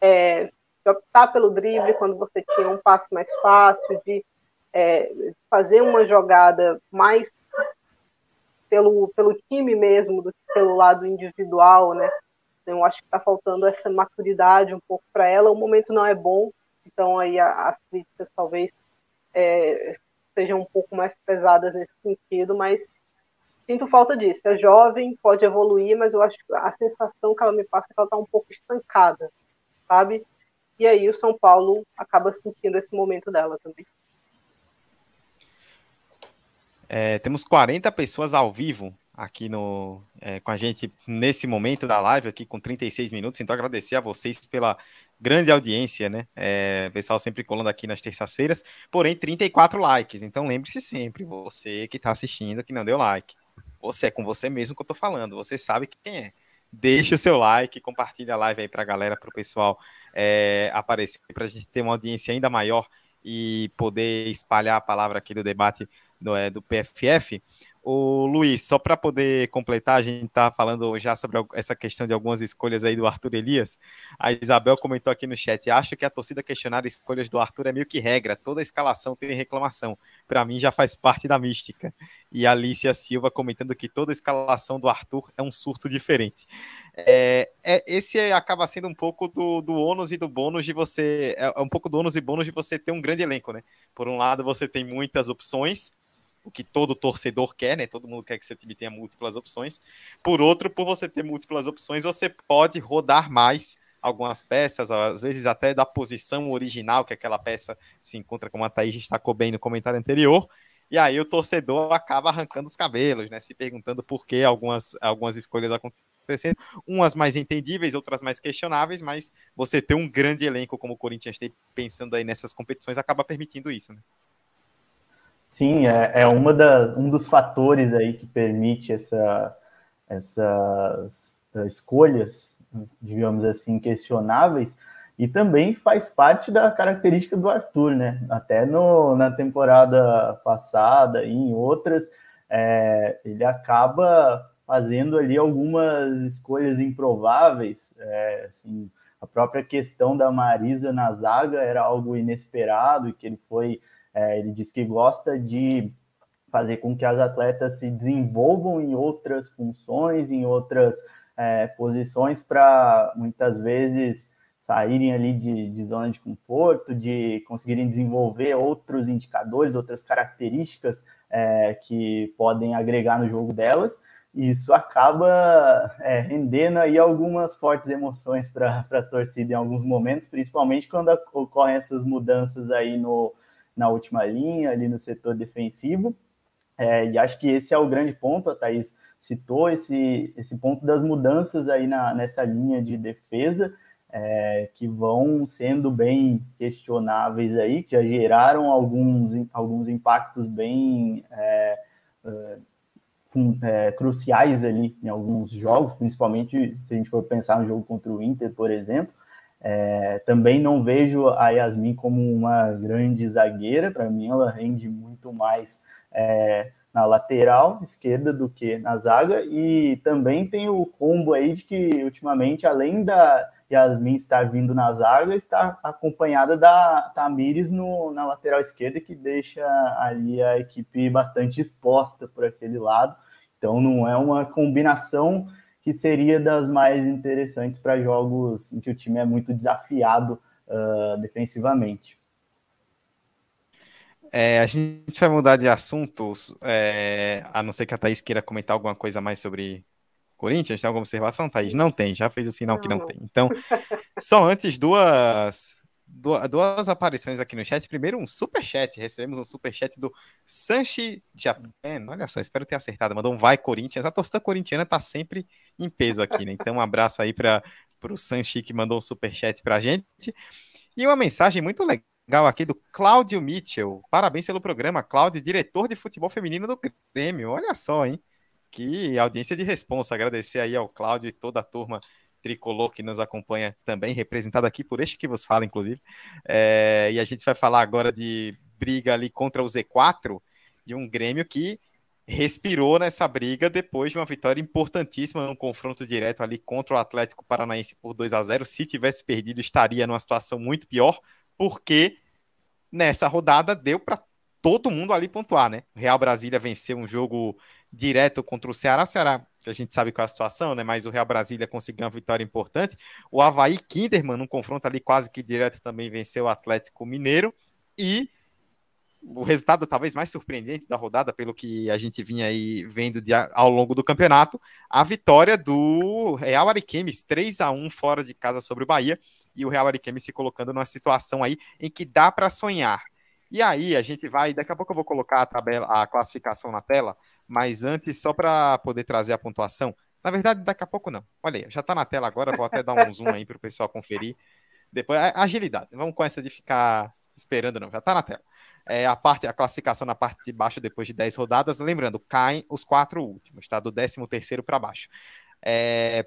é, de optar pelo drible quando você tinha um passe mais fácil, de é, fazer uma jogada mais pelo, pelo time mesmo do que pelo lado individual, né? Então, eu acho que está faltando essa maturidade um pouco para ela. O momento não é bom, então aí as críticas talvez é, sejam um pouco mais pesadas nesse sentido, mas sinto falta disso. É jovem, pode evoluir, mas eu acho que a sensação que ela me passa é que ela está um pouco estancada, sabe? E aí o São Paulo acaba sentindo esse momento dela também. É, temos 40 pessoas ao vivo aqui no, é, com a gente nesse momento da live, aqui com 36 minutos. Então, agradecer a vocês pela grande audiência, né? É, pessoal sempre colando aqui nas terças-feiras, porém 34 likes. Então, lembre-se sempre, você que está assistindo, que não deu like. Você é com você mesmo que eu estou falando, você sabe quem é. Deixe o seu like, compartilhe a live aí para a galera, para o pessoal é, aparecer, para a gente ter uma audiência ainda maior e poder espalhar a palavra aqui do debate do, é, do PFF. O Luiz, só para poder completar, a gente está falando já sobre essa questão de algumas escolhas aí do Arthur Elias. A Isabel comentou aqui no chat: acho que a torcida questionar escolhas do Arthur é meio que regra, toda escalação tem reclamação. Para mim já faz parte da mística. E a Alicia Silva comentando que toda escalação do Arthur é um surto diferente. É, é, esse acaba sendo um pouco do, do ônus e do bônus de você. É, é um pouco do ônus e bônus de você ter um grande elenco, né? Por um lado, você tem muitas opções o que todo torcedor quer, né? Todo mundo quer que seu time tenha múltiplas opções. Por outro, por você ter múltiplas opções, você pode rodar mais algumas peças, às vezes até da posição original que aquela peça se encontra, como a Thaís destacou bem no comentário anterior. E aí o torcedor acaba arrancando os cabelos, né? Se perguntando por que algumas, algumas escolhas acontecendo, umas mais entendíveis, outras mais questionáveis, mas você ter um grande elenco como o Corinthians tem pensando aí nessas competições acaba permitindo isso, né? Sim, é, é uma da, um dos fatores aí que permite essa, essas escolhas, digamos assim, questionáveis, e também faz parte da característica do Arthur, né? Até no, na temporada passada e em outras, é, ele acaba fazendo ali algumas escolhas improváveis, é, assim, a própria questão da Marisa na zaga era algo inesperado e que ele foi é, ele diz que gosta de fazer com que as atletas se desenvolvam em outras funções, em outras é, posições, para muitas vezes saírem ali de, de, zona de conforto, de conseguirem desenvolver outros indicadores, outras características é, que podem agregar no jogo delas. E isso acaba é, rendendo aí algumas fortes emoções para a torcida em alguns momentos, principalmente quando ocorrem essas mudanças aí no, na última linha, ali no setor defensivo. É, e acho que esse é o grande ponto, a Thaís citou esse, esse ponto das mudanças aí na, nessa linha de defesa, é, que vão sendo bem questionáveis aí, que já geraram alguns, alguns impactos bem é, é, é cruciais ali em alguns jogos, principalmente se a gente for pensar no jogo contra o Inter, por exemplo, é, também não vejo a Yasmin como uma grande zagueira, para mim ela rende muito mais é, na lateral esquerda do que na zaga, e também tem o combo aí de que ultimamente, além da Yasmin estar vindo na zaga, está acompanhada da Tamires no, na lateral esquerda, que deixa ali a equipe bastante exposta por aquele lado, então não é uma combinação que seria das mais interessantes para jogos em que o time é muito desafiado uh, defensivamente. É, a gente vai mudar de assuntos, é, a não ser que a Thaís queira comentar alguma coisa mais sobre Corinthians. Tem alguma observação, Thaís? Não tem, já fez o sinal não. que não tem. Então, só antes, duas duas aparições aqui no chat. Primeiro, um super chat. Recebemos um super chat do Sanchi Japan. Olha só, espero ter acertado. Mandou um vai Corinthians. A torcida corintiana tá sempre em peso aqui, né? Então, um abraço aí para o Sanchi que mandou um superchat para a gente. E uma mensagem muito legal aqui do Cláudio Mitchell. Parabéns pelo programa, Cláudio, diretor de futebol feminino do Grêmio. Olha só, hein? Que audiência de responsa. Agradecer aí ao Cláudio e toda a turma tricolor que nos acompanha também, representado aqui por este que vos fala, inclusive. É, e a gente vai falar agora de briga ali contra o Z4, de um Grêmio que respirou nessa briga depois de uma vitória importantíssima no confronto direto ali contra o Atlético Paranaense por 2 a 0. Se tivesse perdido, estaria numa situação muito pior, porque nessa rodada deu para todo mundo ali pontuar, né? Real Brasília venceu um jogo direto contra o Ceará. O Ceará, a gente sabe qual é a situação, né? Mas o Real Brasília conseguiu uma vitória importante. O Havaí Kinderman, num confronto ali quase que direto, também venceu o Atlético Mineiro. E o resultado talvez mais surpreendente da rodada, pelo que a gente vinha aí vendo de, ao longo do campeonato, a vitória do Real Ariquemes, 3 a 1 fora de casa sobre o Bahia, e o Real Ariquemes se colocando numa situação aí em que dá para sonhar. E aí a gente vai, daqui a pouco eu vou colocar a tabela, a classificação na tela, mas antes só para poder trazer a pontuação. Na verdade, daqui a pouco não. Olha aí, já está na tela agora, vou até dar um zoom aí para o pessoal conferir. Depois, agilidade. Vamos com essa de ficar esperando não, já está na tela é, a parte a classificação na parte de baixo depois de 10 rodadas. Lembrando, caem os quatro últimos, tá? Do 13 terceiro para baixo. É,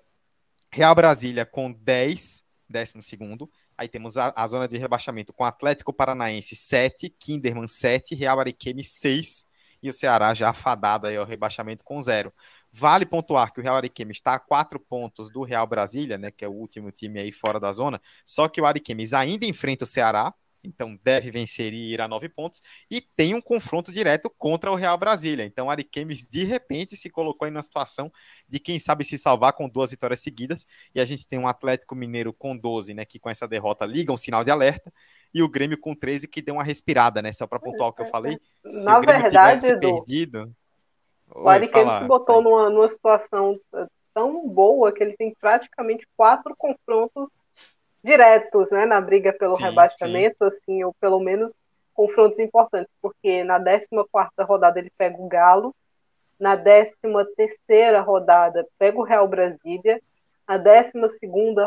Real Brasília com 10, 12 segundo. Aí temos a, a, zona de rebaixamento com Atlético Paranaense 7, Kinderman 7, Real Ariquemes 6 e o Ceará já afadado aí ao rebaixamento com 0. Vale pontuar que o Real Ariquemes está a 4 pontos do Real Brasília, né, que é o último time aí fora da zona, só que o Ariquemes ainda enfrenta o Ceará, então deve vencer e ir a nove pontos, e tem um confronto direto contra o Real Brasília. Então, Ariquemes de repente se colocou em uma situação de quem sabe se salvar com duas vitórias seguidas, e a gente tem um Atlético Mineiro com 12, né, que com essa derrota liga um sinal de alerta, e o Grêmio com 13 que deu uma respirada, né, só para pontuar o que eu falei. Se Na o Grêmio verdade, tivesse perdido... O Ariquemes se botou numa, numa situação tão boa que ele tem praticamente quatro confrontos diretos, né, na briga pelo sim, rebaixamento, sim. assim, ou pelo menos confrontos importantes, porque na 14 rodada ele pega o Galo, na 13 rodada pega o Real Brasília, na 12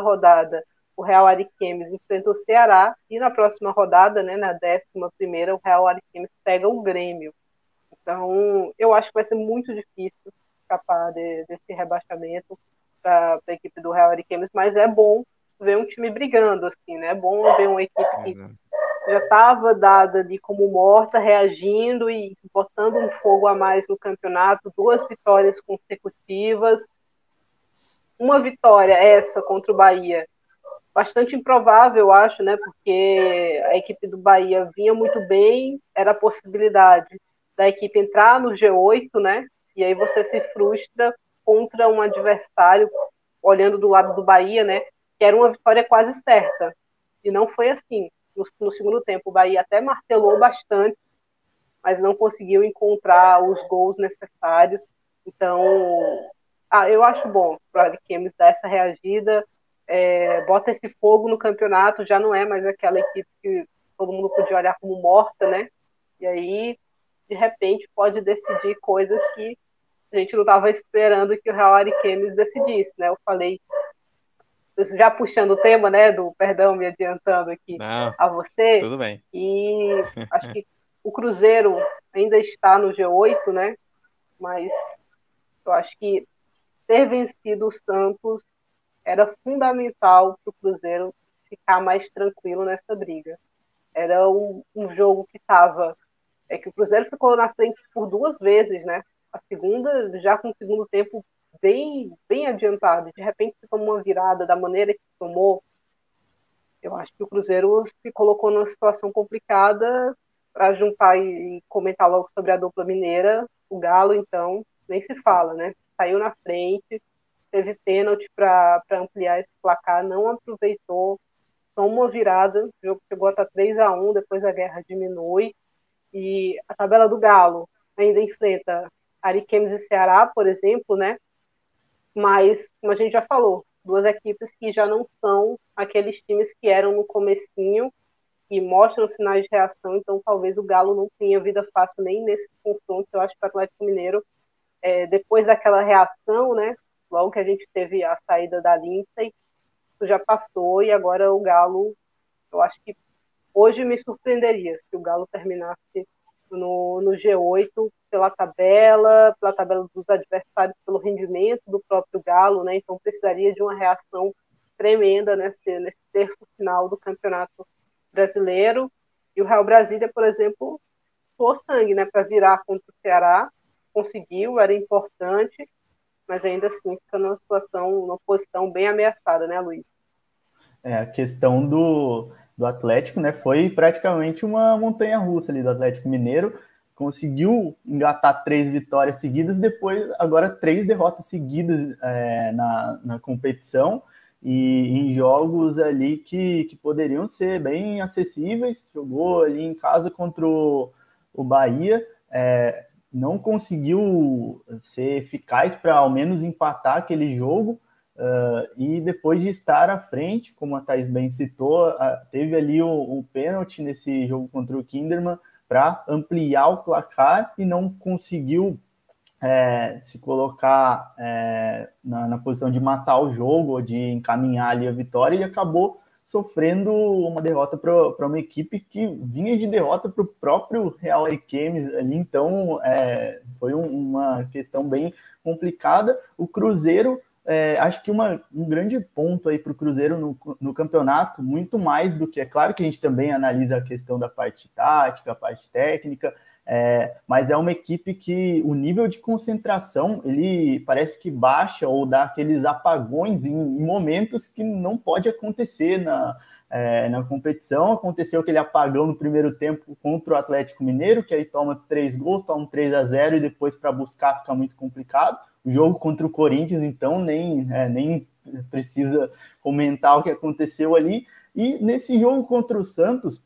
rodada o Real Ariquemes enfrenta o Ceará, e na próxima rodada, né, na 11 o Real Ariquemes pega o Grêmio. Então, eu acho que vai ser muito difícil escapar de, desse rebaixamento para a equipe do Real Ariquemes, mas é bom ver um time brigando, assim, né? É bom ver uma equipe que já estava dada de como morta, reagindo e botando um fogo a mais no campeonato, duas vitórias consecutivas. Uma vitória essa contra o Bahia, bastante improvável, eu acho, né? Porque a equipe do Bahia vinha muito bem, era a possibilidade da equipe entrar no G8, né? E aí você se frustra contra um adversário, olhando do lado do Bahia, né? que era uma vitória quase certa. E não foi assim. No, no, segundo tempo, o Bahia até martelou bastante, mas não conseguiu encontrar os gols necessários. Então, ah, eu acho bom para o Ariquemes dar essa reagida, é, bota esse fogo no campeonato, já não é mais aquela equipe que todo mundo podia olhar como morta, né? E aí, de repente, pode decidir coisas que a gente não estava esperando que o Real Ariquemes decidisse, né? Eu falei já puxando o tema, né, do perdão, me adiantando aqui Não, a você. Tudo bem. E acho que o Cruzeiro ainda está no G8, né? Mas eu acho que ter vencido o Santos era fundamental para o Cruzeiro ficar mais tranquilo nessa briga. Era um, um jogo que estava. É que o Cruzeiro ficou na frente por duas vezes, né? A segunda, já com o segundo tempo bem, bem adiantado, de repente se tomou uma virada da maneira que tomou, eu acho que o Cruzeiro se colocou numa situação complicada para juntar e comentar logo sobre a dupla mineira, o Galo, então, nem se fala, né? Saiu na frente, teve pênalti para ampliar esse placar, não aproveitou, tomou uma virada, o jogo chegou a estar 3 a 1 depois a guerra diminui, e a tabela do Galo ainda enfrenta Ariquemes e Ceará, por exemplo, né? mas, como a gente já falou, duas equipes que já não são aqueles times que eram no comecinho e mostram sinais de reação, então talvez o Galo não tenha vida fácil nem nesse confronto, eu acho que o Atlético Mineiro, é, depois daquela reação, né, logo que a gente teve a saída da Lindsay, já passou e agora o Galo, eu acho que hoje me surpreenderia se o Galo terminasse no, no G8 pela tabela, pela tabela dos adversários, pelo rendimento do próprio Galo, né? Então precisaria de uma reação tremenda nesse, nesse terço final do campeonato brasileiro. E o Real Brasília, por exemplo, suou sangue, né, para virar contra o Ceará, conseguiu, era importante, mas ainda assim fica numa situação, numa posição bem ameaçada, né, Luiz? É, a questão do, do Atlético, né, foi praticamente uma montanha russa ali do Atlético Mineiro, conseguiu engatar três vitórias seguidas, depois agora três derrotas seguidas é, na, na competição, e em jogos ali que, que poderiam ser bem acessíveis, jogou ali em casa contra o, o Bahia, é, não conseguiu ser eficaz para ao menos empatar aquele jogo. Uh, e depois de estar à frente, como a Thais bem citou, uh, teve ali o, o pênalti nesse jogo contra o Kinderman para ampliar o placar e não conseguiu é, se colocar é, na, na, posição de matar o jogo ou de encaminhar ali a vitória e acabou sofrendo uma derrota para uma equipe que vinha de derrota para o próprio Real Ariquemes ali, então é, foi um, uma questão bem complicada. O Cruzeiro, é, acho que uma, um grande ponto aí para o Cruzeiro no, no campeonato, muito mais do que, é claro que a gente também analisa a questão da parte tática, a parte técnica, é, mas é uma equipe que o nível de concentração ele parece que baixa ou dá aqueles apagões em, momentos que não pode acontecer na, é, na competição. Aconteceu aquele apagão no primeiro tempo contra o Atlético Mineiro, que aí toma três gols, toma 3 a 0 e depois para buscar fica muito complicado. O jogo contra o Corinthians, então, nem, é, nem precisa comentar o que aconteceu ali. E nesse jogo contra o Santos,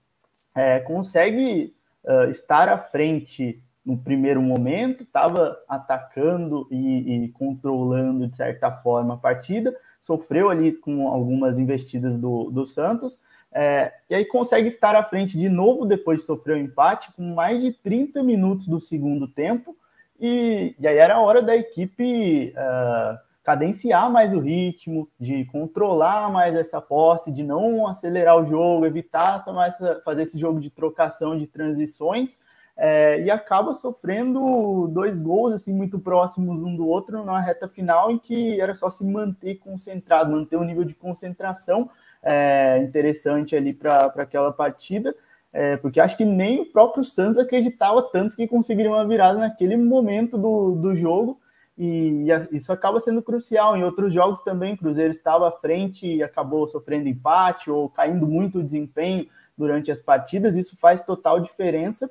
é, consegue uh, estar à frente no primeiro momento, estava atacando e, e, controlando de certa forma a partida, sofreu ali com algumas investidas do, do Santos, é, e aí consegue estar à frente de novo depois de sofrer o um empate, com mais de 30 minutos do segundo tempo, e, e aí era a hora da equipe uh, cadenciar mais o ritmo, de controlar mais essa posse, de não acelerar o jogo, evitar tomar essa, fazer esse jogo de trocação de transições, é, e acaba sofrendo dois gols assim muito próximos um do outro na reta final, em que era só se manter concentrado, manter um nível de concentração é, interessante ali para aquela partida. É, porque acho que nem o próprio Santos acreditava tanto que conseguiria uma virada naquele momento do, do jogo, e isso acaba sendo crucial. Em outros jogos também, o Cruzeiro estava à frente e acabou sofrendo empate ou caindo muito o desempenho durante as partidas, isso faz total diferença.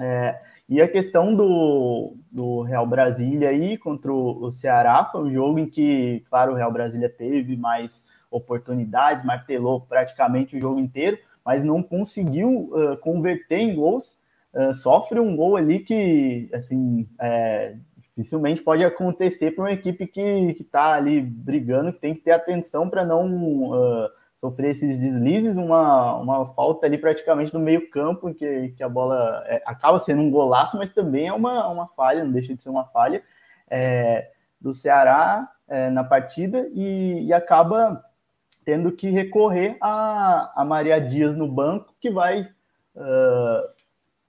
É, e a questão do, do Real Brasília aí contra o Ceará foi um jogo em que, claro, o Real Brasília teve mais oportunidades, martelou praticamente o jogo inteiro, mas não conseguiu uh, converter em gols. Uh, sofre um gol ali que, assim, é, dificilmente pode acontecer para uma equipe que está ali brigando, que tem que ter atenção para não uh, sofrer esses deslizes, uma, uma falta ali praticamente no meio campo, que, que a bola é, acaba sendo um golaço, mas também é uma, uma falha, não deixa de ser uma falha é, do Ceará é, na partida e, e, acaba tendo que recorrer a, a Maria Dias no banco, que vai uh,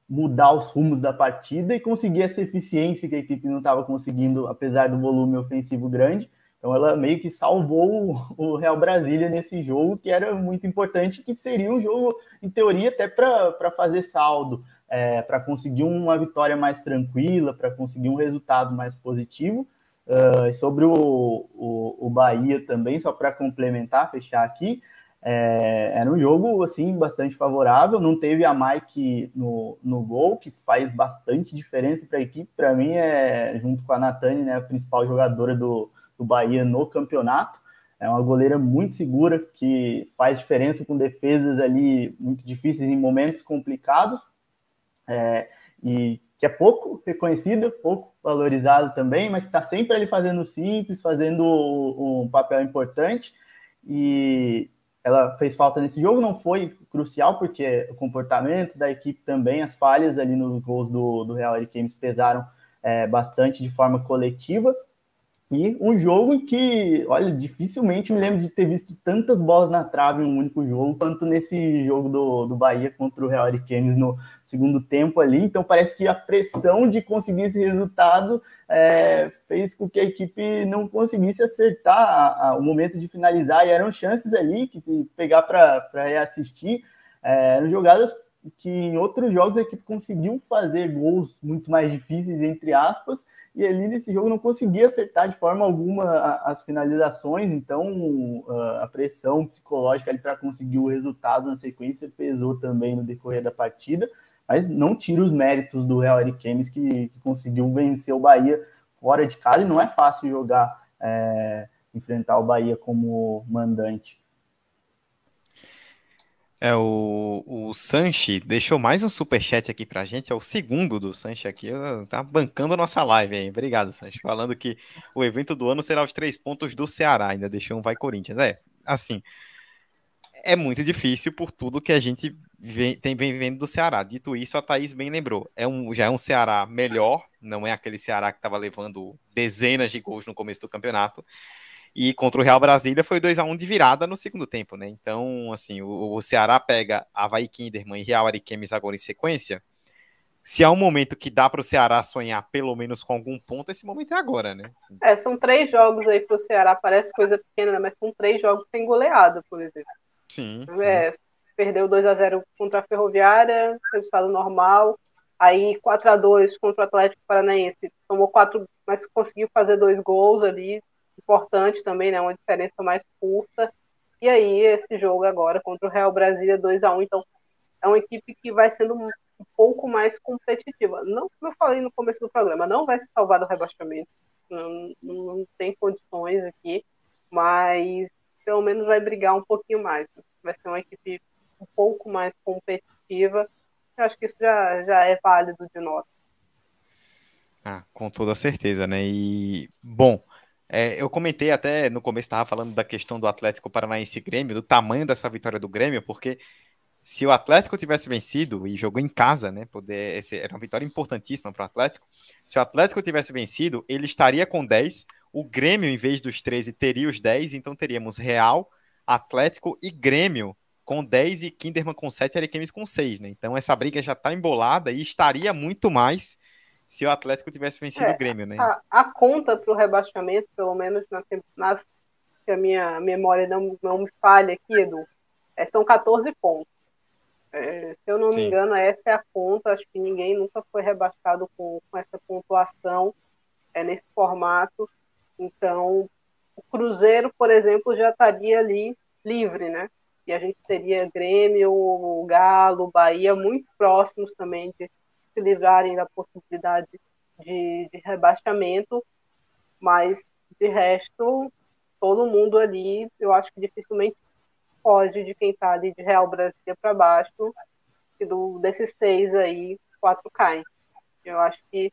mudar os rumos da partida e conseguir essa eficiência que a equipe não estava conseguindo, apesar do volume ofensivo grande. Então ela meio que salvou o Real Brasília nesse jogo, que era muito importante, que seria um jogo, em teoria, até para fazer saldo, é, para conseguir uma vitória mais tranquila, para conseguir um resultado mais positivo. Uh, sobre o, o, o Bahia também, só para complementar, fechar aqui, é, era um jogo assim bastante favorável. Não teve a Mike no, no gol, que faz bastante diferença para a equipe. Para mim, é junto com a Natane, né, a principal jogadora do, do Bahia no campeonato. É uma goleira muito segura que faz diferença com defesas ali muito difíceis em momentos complicados é, e que é pouco reconhecida, pouco valorizada também, mas que está sempre ali fazendo simples, fazendo um papel importante. E, ela fez falta nesse jogo, não foi crucial, porque o comportamento da equipe também, as falhas ali nos gols do, do Real Games pesaram é, bastante de forma coletiva. E um jogo em que, olha, dificilmente me lembro de ter visto tantas bolas na trave em um único jogo, quanto nesse jogo do, do Bahia contra o Real Ariquemes no segundo tempo ali. Então parece que a pressão de conseguir esse resultado é, fez com que a equipe não conseguisse acertar a, a, o momento de finalizar. E eram chances ali que se pegar para reassistir, é, eram jogadas que em outros jogos a equipe conseguiu fazer gols muito mais difíceis, entre aspas, e ali nesse jogo não conseguia acertar de forma alguma as finalizações, então a pressão psicológica ali para conseguir o resultado na sequência pesou também no decorrer da partida, mas não tira os méritos do Real Ariquemes que, que conseguiu vencer o Bahia fora de casa, e não é fácil jogar, é, enfrentar o Bahia como mandante. É, o, o Sanchi deixou mais um superchat aqui pra gente, é o segundo do Sanchi aqui, tá bancando a nossa live aí. Obrigado, Sanchi. Falando que o evento do ano será os três pontos do Ceará, ainda deixou um Vai Corinthians. É, assim, é muito difícil por tudo que a gente vem, tem vem vivendo do Ceará. Dito isso, a Thaís bem lembrou, é um, já é um Ceará melhor, não é aquele Ceará que estava levando dezenas de gols no começo do campeonato, e contra o Real Brasília foi 2 a 1 de virada no segundo tempo, né? Então, assim, o, o Ceará pega Havaí Kinderman e Real Ariquemes agora em sequência. Se há um momento que dá para o Ceará sonhar pelo menos com algum ponto, esse momento é agora, né? Assim. É, são três jogos aí para o Ceará, parece coisa pequena, né? mas são três jogos sem goleada, por exemplo. Sim. É, perdeu 2 a 0 contra a Ferroviária, resultado normal. Aí 4 a 2 contra o Atlético Paranaense, tomou quatro, mas conseguiu fazer dois gols ali, importante também, né? Uma diferença mais curta. E aí, esse jogo agora contra o Real Brasília 2 a 1 Então, é uma equipe que vai sendo um pouco mais competitiva. Não, como eu falei no começo do programa, não vai se salvar do rebaixamento. Não, não tem condições aqui, mas pelo menos vai brigar um pouquinho mais. Vai ser uma equipe um pouco mais competitiva. Eu acho que isso já, já é válido de nós. Ah, com toda certeza, né? E, bom, é, eu comentei até no começo, estava falando da questão do Atlético Paranaense Grêmio, do tamanho dessa vitória do Grêmio, porque se o Atlético tivesse vencido e jogou em casa, né, poder, esse, era uma vitória importantíssima para o Atlético. Se o Atlético tivesse vencido, ele estaria com 10. O Grêmio, em vez dos 13, teria os 10. Então teríamos Real, Atlético e Grêmio com 10 e Kinderman com 7 e Ariquemes com 6. Né? Então essa briga já está embolada e estaria muito mais se o Atlético tivesse vencido é, o Grêmio, né? A, a conta para o rebaixamento, pelo menos na, na, se a minha memória não, não me falha aqui, Edu, é, são 14 pontos. É, se eu não Sim. me engano, essa é a conta. Acho que ninguém nunca foi rebaixado com, com essa pontuação é, nesse formato. Então, o Cruzeiro, por exemplo, já estaria ali livre, né? E a gente teria Grêmio, Galo, Bahia muito próximos também de, se livrarem da possibilidade de, de rebaixamento, mas de resto, todo mundo ali, eu acho que dificilmente pode de quem está ali de Real Brasília para baixo, e do, desses seis aí, quatro caem. Eu acho que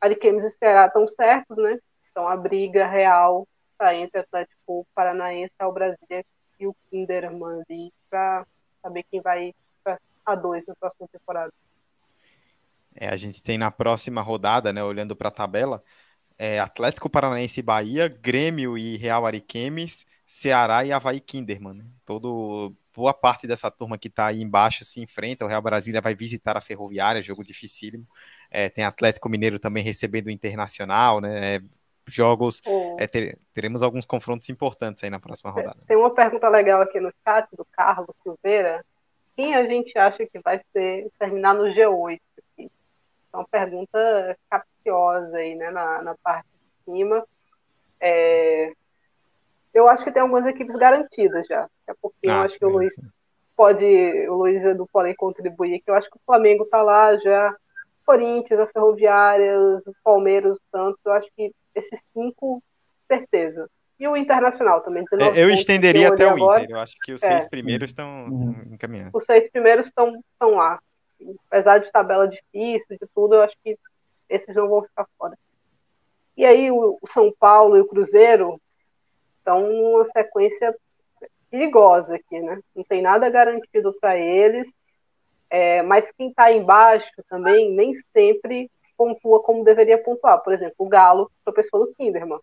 Ariquemes e Ceará estão certos, né? Então a briga real está entre Atlético Paranaense, Real Brasília e o Kinderman ali para saber quem vai para a dois na próxima temporada. É, a gente tem na próxima rodada, né, olhando para a tabela, é, Atlético Paranaense e Bahia, Grêmio e Real Ariquemes, Ceará e Havaí Kinderman. Né? Todo, boa parte dessa turma que está aí embaixo se enfrenta. O Real Brasília vai visitar a Ferroviária, jogo dificílimo. É, tem Atlético Mineiro também recebendo o Internacional, né? É, jogos. É. Ter, teremos alguns confrontos importantes aí na próxima rodada. Tem uma pergunta legal aqui no chat do Carlos Silveira. Quem a gente acha que vai ser terminar no G8? Uma pergunta capciosa aí, né, na, na parte de cima. É, eu acho que tem algumas equipes garantidas já. É porque ah, eu acho que o Luiz pode, o Luiz o Edu podem contribuir, que eu acho que o Flamengo está lá já, Corinthians, a Ferroviária, o Palmeiras, o Santos, eu acho que esses cinco, certeza. E o Internacional também. É, eu estenderia até o agora. Inter, eu acho que os é. seis primeiros estão uhum. encaminhados. Os seis primeiros estão lá apesar de tabela difícil, de tudo, eu acho que esses não vão ficar fora. E aí o São Paulo e o Cruzeiro estão numa sequência perigosa aqui, né? Não tem nada garantido para eles, é, mas quem está embaixo também nem sempre pontua como deveria pontuar. Por exemplo, o Galo tropeçou no Kinderman.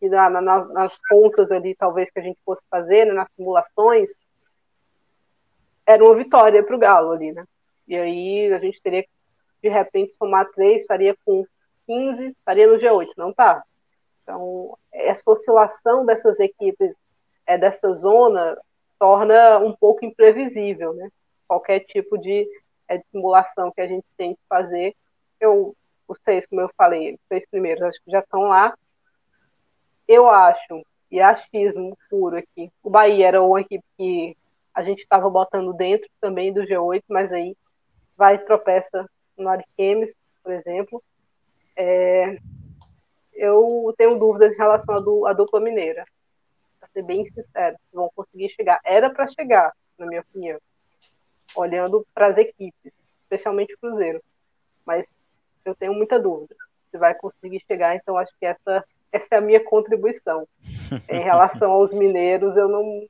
E na, na, nas contas ali, talvez, que a gente fosse fazer, né, nas simulações, era uma vitória para o Galo ali, né? E aí a gente teria que, de repente, somar três, estaria com 15, estaria no G8, não tá? Então, essa oscilação dessas equipes, é, dessa zona, torna um pouco imprevisível, né? Qualquer tipo de, é, de simulação que a gente tem que fazer. Eu, os seis, como eu falei, os seis primeiros, acho que já estão lá. Eu acho, e achismo puro aqui, o Bahia era uma equipe que a gente estava botando dentro também do G8, mas aí vai e tropeça no Ariquemes, por exemplo. É, eu tenho dúvidas em relação à, du, à dupla mineira. Para ser bem sincero, vão conseguir chegar. Era para chegar, na minha opinião, olhando para as equipes, especialmente o Cruzeiro. Mas eu tenho muita dúvida se vai conseguir chegar, então acho que essa, essa é a minha contribuição. em relação aos mineiros, eu não,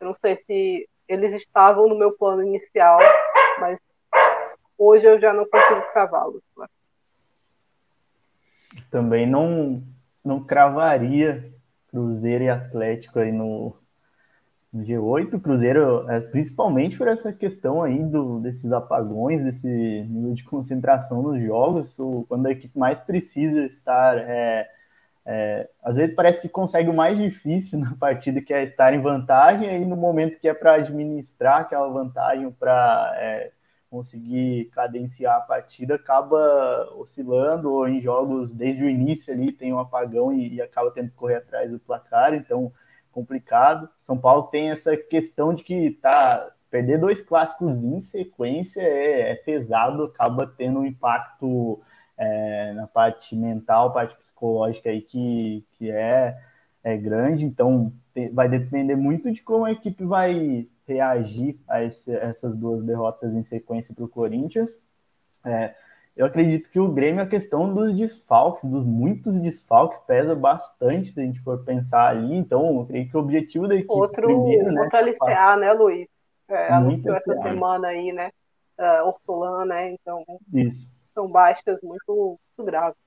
eu não sei se eles estavam no meu plano inicial, mas hoje eu já não consigo cravá-los. Também não, não cravaria Cruzeiro e Atlético aí no, no G8. Cruzeiro, é, principalmente por essa questão aí do, desses apagões, desse nível de concentração nos jogos, quando a equipe mais precisa estar é, é, às vezes parece que consegue o mais difícil na partida, que é estar em vantagem, e aí no momento que é para administrar aquela vantagem, para é, conseguir cadenciar a partida, acaba oscilando, ou em jogos desde o início ali tem um apagão e, e acaba tendo que correr atrás do placar, então complicado. São Paulo tem essa questão de que tá perder dois clássicos em sequência é, é pesado, acaba tendo um impacto é, na parte mental, parte psicológica aí que, que é, é grande, então vai depender muito de como a equipe vai reagir a esse, essas duas derrotas em sequência para o Corinthians. É, eu acredito que o Grêmio, a questão dos desfalques, dos muitos desfalques, pesa bastante se a gente for pensar ali. Então, eu creio que o objetivo da equipe outro, primeiro, né? Outro aliciar, né, Luiz? É, anunciou essa semana aí, né? Uh, Ortolan, né? Então, Isso são baixas muito, muito graves.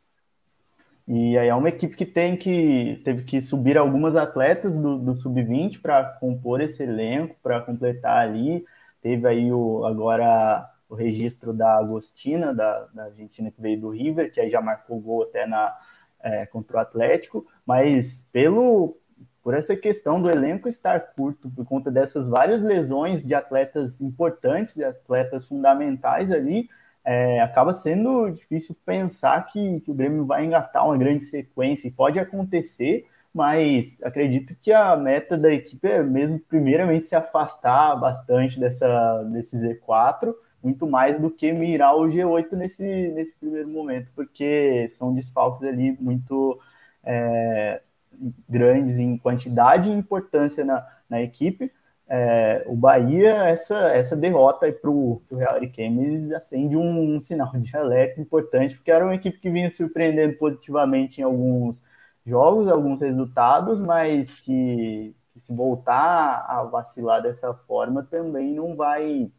E aí é uma equipe que tem que teve que subir algumas atletas do, do sub-20 para compor esse elenco, para completar ali. Teve aí o agora o registro da Agostina, da, da Argentina que veio do River, que aí já marcou gol até na é, contra o Atlético, mas pelo por essa questão do elenco estar curto, por conta dessas várias lesões de atletas importantes, de atletas fundamentais ali, é, acaba sendo difícil pensar que, que, o Grêmio vai engatar uma grande sequência, e pode acontecer, mas acredito que a meta da equipe é mesmo, primeiramente, se afastar bastante dessa, desse Z4, muito mais do que mirar o G8 nesse, nesse primeiro momento, porque são desfalques ali muito é, grandes em quantidade e importância na, na equipe, é, o Bahia, essa, essa derrota para o Real Ariquemes acende um, um, sinal de alerta importante, porque era uma equipe que vinha surpreendendo positivamente em alguns jogos, alguns resultados, mas que, que se voltar a vacilar dessa forma também não vai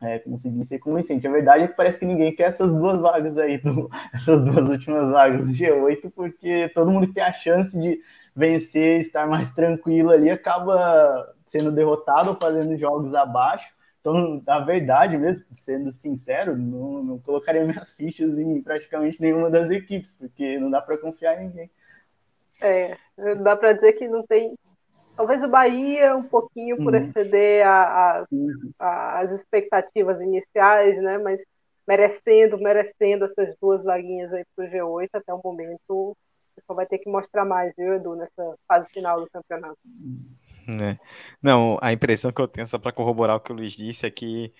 é, conseguir ser convincente. A verdade é que parece que ninguém quer essas duas vagas aí, do, essas duas últimas vagas do G8, porque todo mundo que tem a chance de vencer, estar mais tranquilo ali, acaba sendo derrotado ou fazendo jogos abaixo. Então, na verdade, mesmo sendo sincero, não, não colocaria minhas fichas em praticamente nenhuma das equipes, porque não dá para confiar em ninguém. É, dá para dizer que não tem. Talvez o Bahia um pouquinho por uhum. exceder a, a, as expectativas iniciais, né? Mas merecendo, merecendo essas duas vaguinhas aí para o G8 até o momento, só vai ter que mostrar mais, viu, Edu, nessa fase final do campeonato. Né? Não, a impressão que eu tenho, só para corroborar o que o Luiz disse, é que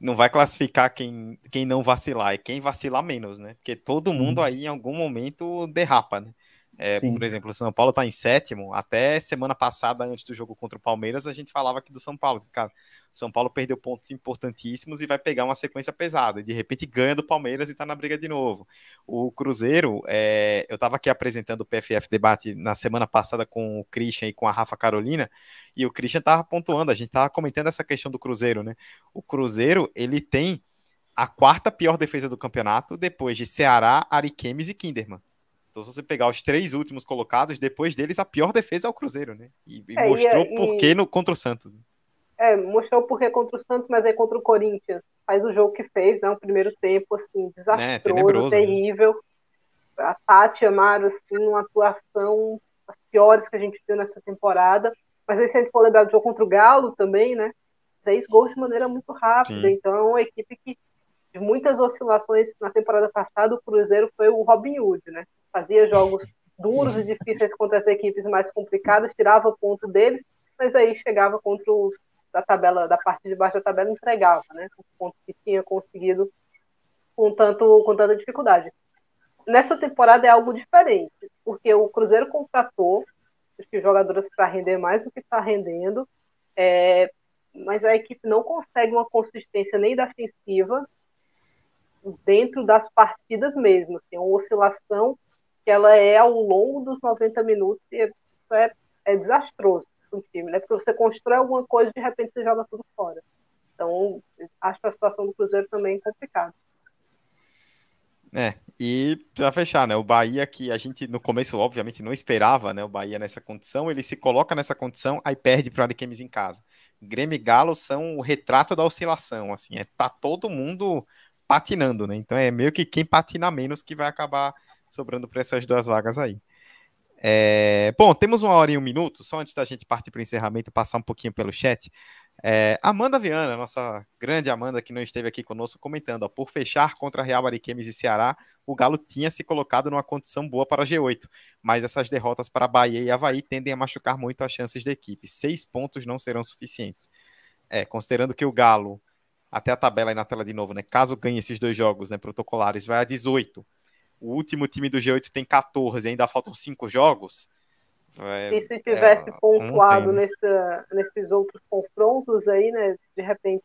não vai classificar quem, quem não vacilar, é quem vacilar menos, né? Porque todo mundo aí em algum momento derrapa, né? É, por exemplo, o São Paulo está em sétimo. Até semana passada, antes do jogo contra o Palmeiras, a gente falava aqui do São Paulo. Cara, São Paulo perdeu pontos importantíssimos e vai pegar uma sequência pesada. De repente ganha do Palmeiras e está na briga de novo. O Cruzeiro, é, eu estava aqui apresentando o PFF Debate na semana passada com o Christian e com a Rafa Carolina, e o Christian estava pontuando, a gente estava comentando essa questão do Cruzeiro, né? O Cruzeiro, ele tem a quarta pior defesa do campeonato, depois de Ceará, Ariquemes e Kinderman. Então, se você pegar os três últimos colocados, depois deles, a pior defesa é o Cruzeiro, né? E, e é, mostrou e, por que no, contra o Santos. É, mostrou por que contra o Santos, mas aí contra o Corinthians. Faz o jogo que fez, né? Um primeiro tempo, assim, desastroso, é, terrível. Né? A Tati Amaro, assim, uma atuação as piores que a gente viu nessa temporada. Mas aí, se a gente for lembrar do jogo contra o Galo também, né? Três gols de maneira muito rápida. Sim. Então, é uma equipe que, de muitas oscilações na temporada passada, o Cruzeiro foi o Robin Hood, né? Fazia jogos duros e difíceis contra as equipes mais complicadas, tirava ponto deles, mas aí chegava contra os da tabela, da parte de baixo da tabela, entregava, né? Os pontos que tinha conseguido com, tanto, com tanta dificuldade. Nessa temporada é algo diferente, porque o Cruzeiro contratou os jogadores para render mais do que está rendendo, é, mas a equipe não consegue uma consistência nem defensiva dentro das partidas mesmo. Tem assim, uma oscilação que ela é ao longo dos 90 minutos e é, é, é desastroso para o time, né? Porque você constrói alguma coisa e de repente você joga tudo fora. Então, acho que a situação do Cruzeiro também é complicada. É, e para fechar, né? O Bahia que a gente no começo, obviamente, não esperava, né? O Bahia nessa condição, ele se coloca nessa condição, aí perde para o Ariquemes em casa. Grêmio e Galo são o retrato da oscilação, assim, é tá todo mundo patinando, né? Então é meio que quem patina menos que vai acabar sobrando para essas duas vagas aí. É, bom, temos uma hora e um minuto, só antes da gente partir para o encerramento, passar um pouquinho pelo chat. É, Amanda Viana, nossa grande Amanda, que não esteve aqui conosco, comentando: ó, por fechar contra Real Ariquemes e Ceará, o Galo tinha se colocado numa condição boa para G8, mas essas derrotas para Bahia e Havaí tendem a machucar muito as chances da equipe. Seis pontos não serão suficientes. É, considerando que o Galo, até a tabela aí na tela de novo, né? Caso ganhe esses dois jogos né, protocolares, vai a 18 o último time do G8 tem 14 ainda faltam 5 jogos. É, e se tivesse é, pontuado nessa, nesses outros confrontos aí, né? De repente,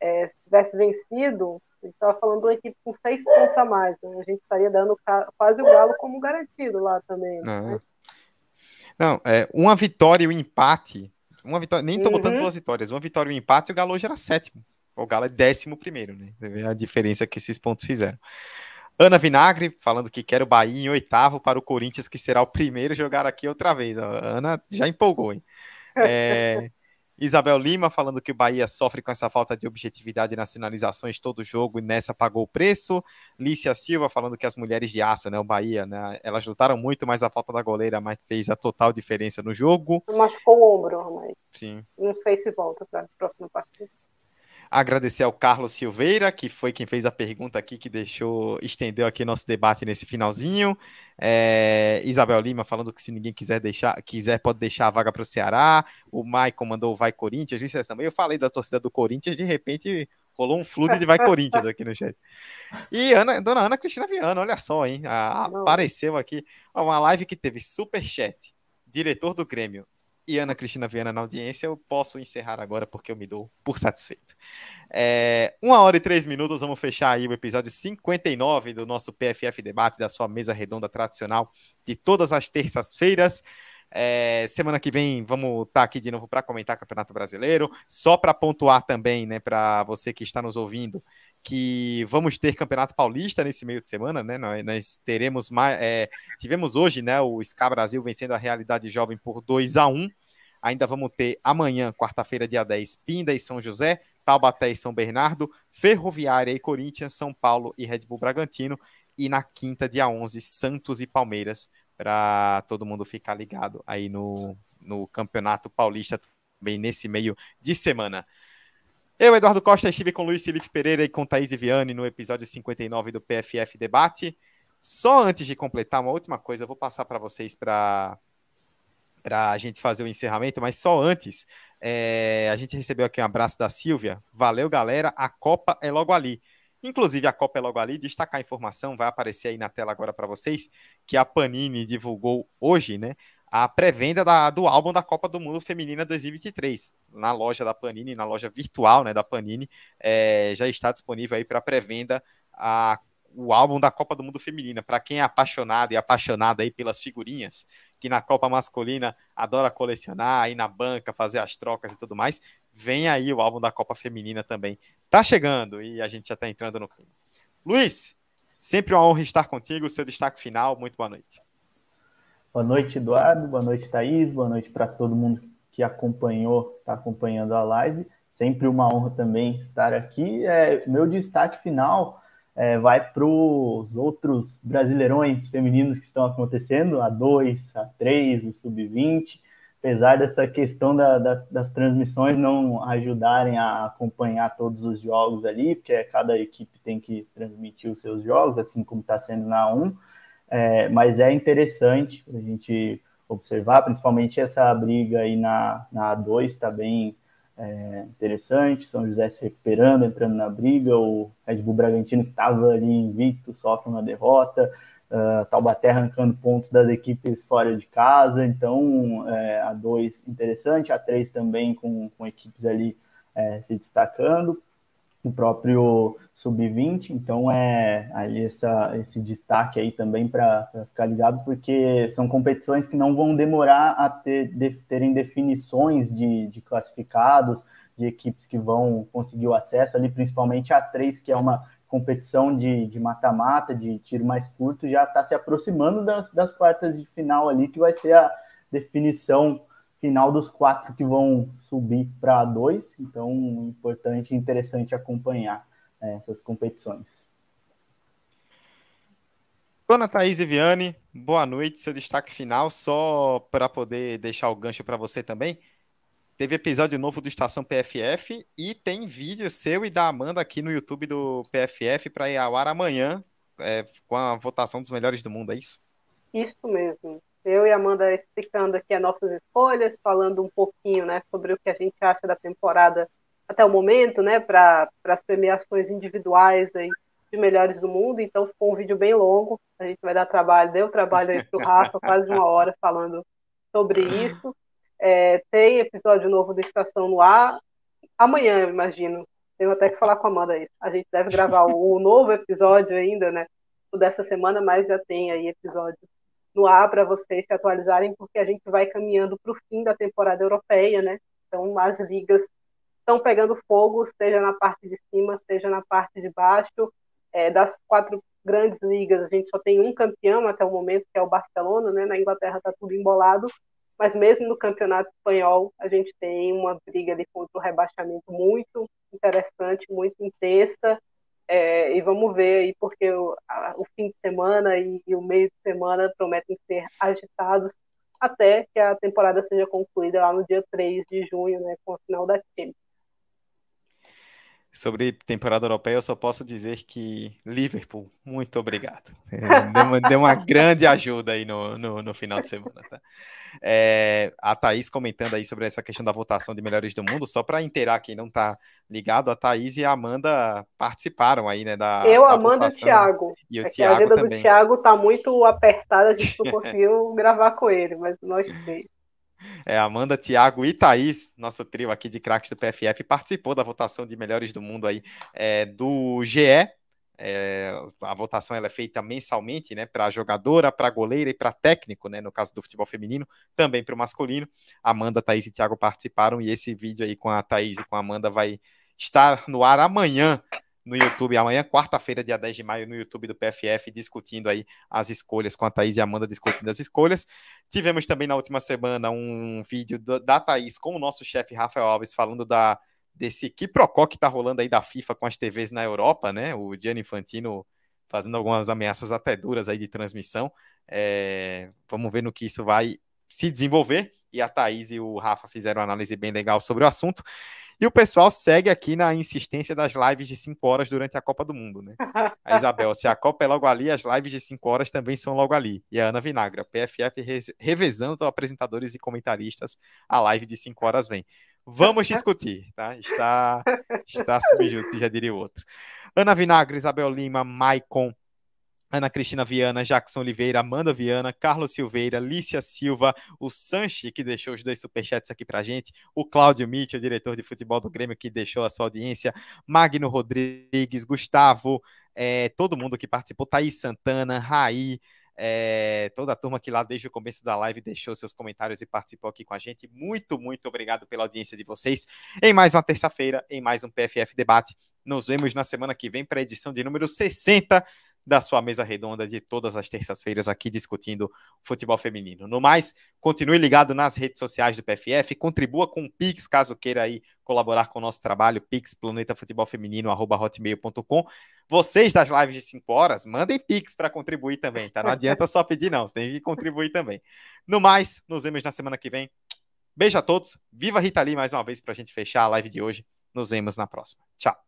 é, se tivesse vencido, a gente estava falando de uma equipe com 6 pontos a mais. Né? A gente estaria dando quase o Galo como garantido lá também. Né? Não, é, uma vitória e um empate. Uma vitória, nem estou uhum. botando duas vitórias. Uma vitória e um empate, o Galo hoje era sétimo. O Galo é décimo primeiro, né? Você vê a diferença que esses pontos fizeram. Ana Vinagre falando que quer o Bahia em oitavo para o Corinthians, que será o primeiro a jogar aqui outra vez. A Ana já empolgou, hein? É, Isabel Lima falando que o Bahia sofre com essa falta de objetividade nas sinalizações todo jogo e nessa pagou o preço. Lícia Silva falando que as mulheres de aço, né, o Bahia, né, elas lutaram muito, mas a falta da goleira mas fez a total diferença no jogo. Machucou o ombro, mas Sim. não sei se volta para a próxima partida. Agradecer ao Carlos Silveira, que foi quem fez a pergunta aqui, que deixou, estendeu aqui nosso debate nesse finalzinho. É, Isabel Lima falando que se ninguém quiser deixar, quiser, pode deixar a vaga para o Ceará. O Maicon mandou vai Corinthians, disse também. Eu falei da torcida do Corinthians, de repente rolou um fluxo de vai Corinthians aqui no chat. E Ana, dona Ana Cristina Viana, olha só, hein? A, apareceu aqui uma live que teve super chat, diretor do Grêmio, e Ana Cristina Viana na audiência, eu posso encerrar agora porque eu me dou por satisfeito. É, uma hora e três minutos, vamos fechar aí o episódio 59 do nosso PFF Debate, da sua mesa redonda tradicional de todas as terças-feiras. É, semana que vem vamos estar tá aqui de novo para comentar Campeonato Brasileiro. Só para pontuar também, né, para você que está nos ouvindo, que vamos ter Campeonato Paulista nesse meio de semana, né? Nós, nós teremos mais. É, tivemos hoje, né? O SCA Brasil vencendo a Realidade Jovem por 2 a 1 Ainda vamos ter amanhã, quarta-feira, dia 10, Pinda e São José, Taubaté e São Bernardo, Ferroviária e Corinthians, São Paulo e Red Bull Bragantino. E na quinta, dia 11, Santos e Palmeiras, para todo mundo ficar ligado aí no, no Campeonato Paulista, também nesse meio de semana. Eu, Eduardo Costa, estive com Luiz Felipe Pereira e com Thaís Viane no episódio 59 do PFF Debate. Só antes de completar, uma última coisa, eu vou passar para vocês para a gente fazer o encerramento, mas só antes, é, a gente recebeu aqui um abraço da Silvia. Valeu, galera. A Copa é logo ali. Inclusive, a Copa é logo ali. Destacar a informação, vai aparecer aí na tela agora para vocês, que a Panini divulgou hoje, né? A pré-venda do álbum da Copa do Mundo Feminina 2023 na loja da Panini, na loja virtual né, da Panini, é, já está disponível aí para pré-venda o álbum da Copa do Mundo Feminina. Para quem é apaixonado e apaixonada aí pelas figurinhas, que na Copa masculina adora colecionar, ir na banca, fazer as trocas e tudo mais, vem aí o álbum da Copa Feminina também. Tá chegando e a gente já tá entrando no clima. Luiz, sempre uma honra estar contigo. Seu destaque final, muito boa noite. Boa noite, Eduardo. Boa noite, Thaís. Boa noite para todo mundo que acompanhou, está acompanhando a live. Sempre uma honra também estar aqui. É, meu destaque final é, vai para os outros brasileirões femininos que estão acontecendo, a 2, a 3, o sub-20. Apesar dessa questão da, da, das transmissões não ajudarem a acompanhar todos os jogos ali, porque cada equipe tem que transmitir os seus jogos, assim como está sendo na 1. É, mas é interessante a gente observar, principalmente essa briga aí na, na A2 está bem é, interessante, São José se recuperando, entrando na briga, o Red Bull Bragantino que estava ali invicto, sofre uma derrota, uh, Taubaté arrancando pontos das equipes fora de casa, então é, a 2 interessante, a 3 também com, com equipes ali é, se destacando, o próprio sub-20, então é aí essa, esse destaque aí também para ficar ligado, porque são competições que não vão demorar a ter, de, terem definições de, de, classificados, de equipes que vão conseguir o acesso ali, principalmente a três, que é uma competição de mata-mata, de, de, tiro mais curto, já está se aproximando das, das quartas de final ali, que vai ser a definição final dos quatro que vão subir para dois, então importante e interessante acompanhar é, essas competições. Dona Thaís Viane, boa noite, seu destaque final, só para poder deixar o gancho para você também. Teve episódio novo do Estação PFF e tem vídeo seu e da Amanda aqui no YouTube do PFF para ir ao ar amanhã é, com a votação dos melhores do mundo, é isso? Isso mesmo eu e Amanda explicando aqui as nossas escolhas, falando um pouquinho né, sobre o que a gente acha da temporada até o momento, né, para as premiações individuais aí de melhores do mundo. Então ficou um vídeo bem longo, a gente vai dar trabalho, deu trabalho aí para o Rafa, quase uma hora falando sobre isso. É, tem episódio novo do Estação no Ar, amanhã, eu imagino. Tenho até que falar com a Amanda isso. A gente deve gravar o, o novo episódio ainda, né? O dessa semana, mas já tem aí episódio no ar para vocês se atualizarem, porque a gente vai caminhando para o fim da temporada europeia, né? Então as ligas estão pegando fogo, seja na parte de cima, seja na parte de baixo. É, das quatro grandes ligas, a gente só tem um campeão até o momento, que é o Barcelona, né? Na Inglaterra está tudo embolado, mas mesmo no campeonato espanhol, a gente tem uma briga ali contra o rebaixamento muito interessante, muito intensa. É, e vamos ver aí, porque o, a, o fim de semana e, e, o meio de semana prometem ser agitados até que a temporada seja concluída lá no dia 3 de junho, né, com a final da Champions. Sobre temporada europeia, eu só posso dizer que Liverpool, muito obrigado. Deu uma, deu uma grande ajuda aí no, no, no final de semana. Tá? É, a Thaís comentando aí sobre essa questão da votação de melhores do mundo, só para inteirar quem não está ligado, a Thaís e a Amanda participaram aí, né? Da, Eu, da Amanda votação, e o Thiago. E o é Thiago a agenda também. do Thiago está muito apertada, a gente não conseguiu gravar com ele, mas nós três. É, Amanda, Thiago e Thaís, nosso trio aqui de craques do PFF, participou da votação de melhores do mundo aí é, do GE. É, a votação ela é feita mensalmente, né, para jogadora, para goleira e para técnico, né, no caso do futebol feminino, também para o masculino. Amanda, Thaís e Thiago participaram e esse vídeo aí com a Thaís e com a Amanda vai estar no ar amanhã no YouTube, amanhã, quarta-feira, dia 10 de maio, no YouTube do PFF, discutindo aí as escolhas, com a Thaís e a Amanda discutindo as escolhas. Tivemos também na última semana um vídeo da Thaís com o nosso chefe Rafael Alves falando da desse quiprocó que tá rolando aí da FIFA com as TVs na Europa, né? O Gianni Infantino fazendo algumas ameaças até duras aí de transmissão. É, vamos ver no que isso vai se desenvolver. E a Thaís e o Rafa fizeram uma análise bem legal sobre o assunto. E o pessoal segue aqui na insistência das lives de 5 horas durante a Copa do Mundo, né? A Isabel, se a Copa é logo ali, as lives de 5 horas também são logo ali. E a Ana Vinagre, PFF revezando apresentadores e comentaristas, a live de 5 horas vem. Vamos discutir, tá? Está, está subjusto, já diria o outro. Ana Vinagre, Isabel Lima, Maicon, Ana Cristina Viana, Jackson Oliveira, Amanda Viana, Carlos Silveira, Lícia Silva, o Sanchi, que deixou os dois superchats aqui pra gente, o Cláudio Mitchell, diretor de futebol do Grêmio, que deixou a sua audiência, Magno Rodrigues, Gustavo, é, todo mundo que participou, Thaís Santana, Raí, é, toda a turma que lá desde o começo da live deixou seus comentários e participou aqui com a gente. Muito, muito obrigado pela audiência de vocês. Em mais uma terça-feira, em mais um PFF Debate. Nos vemos na semana que vem para a edição de número 60 da sua mesa redonda de todas as terças-feiras aqui discutindo futebol feminino. No mais, continue ligado nas redes sociais do PFF, contribua com o Pix, caso queira aí colaborar com o nosso trabalho, Pix Planeta Futebol Feminino, hotmail.com. Vocês das lives de 5 horas, mandem Pix para contribuir também, tá? Não adianta só pedir não, tem que contribuir também. No mais, nos vemos na semana que vem. Beijo a todos, viva Rita Lee mais uma vez para a gente fechar a live de hoje. Nos vemos na próxima. Tchau.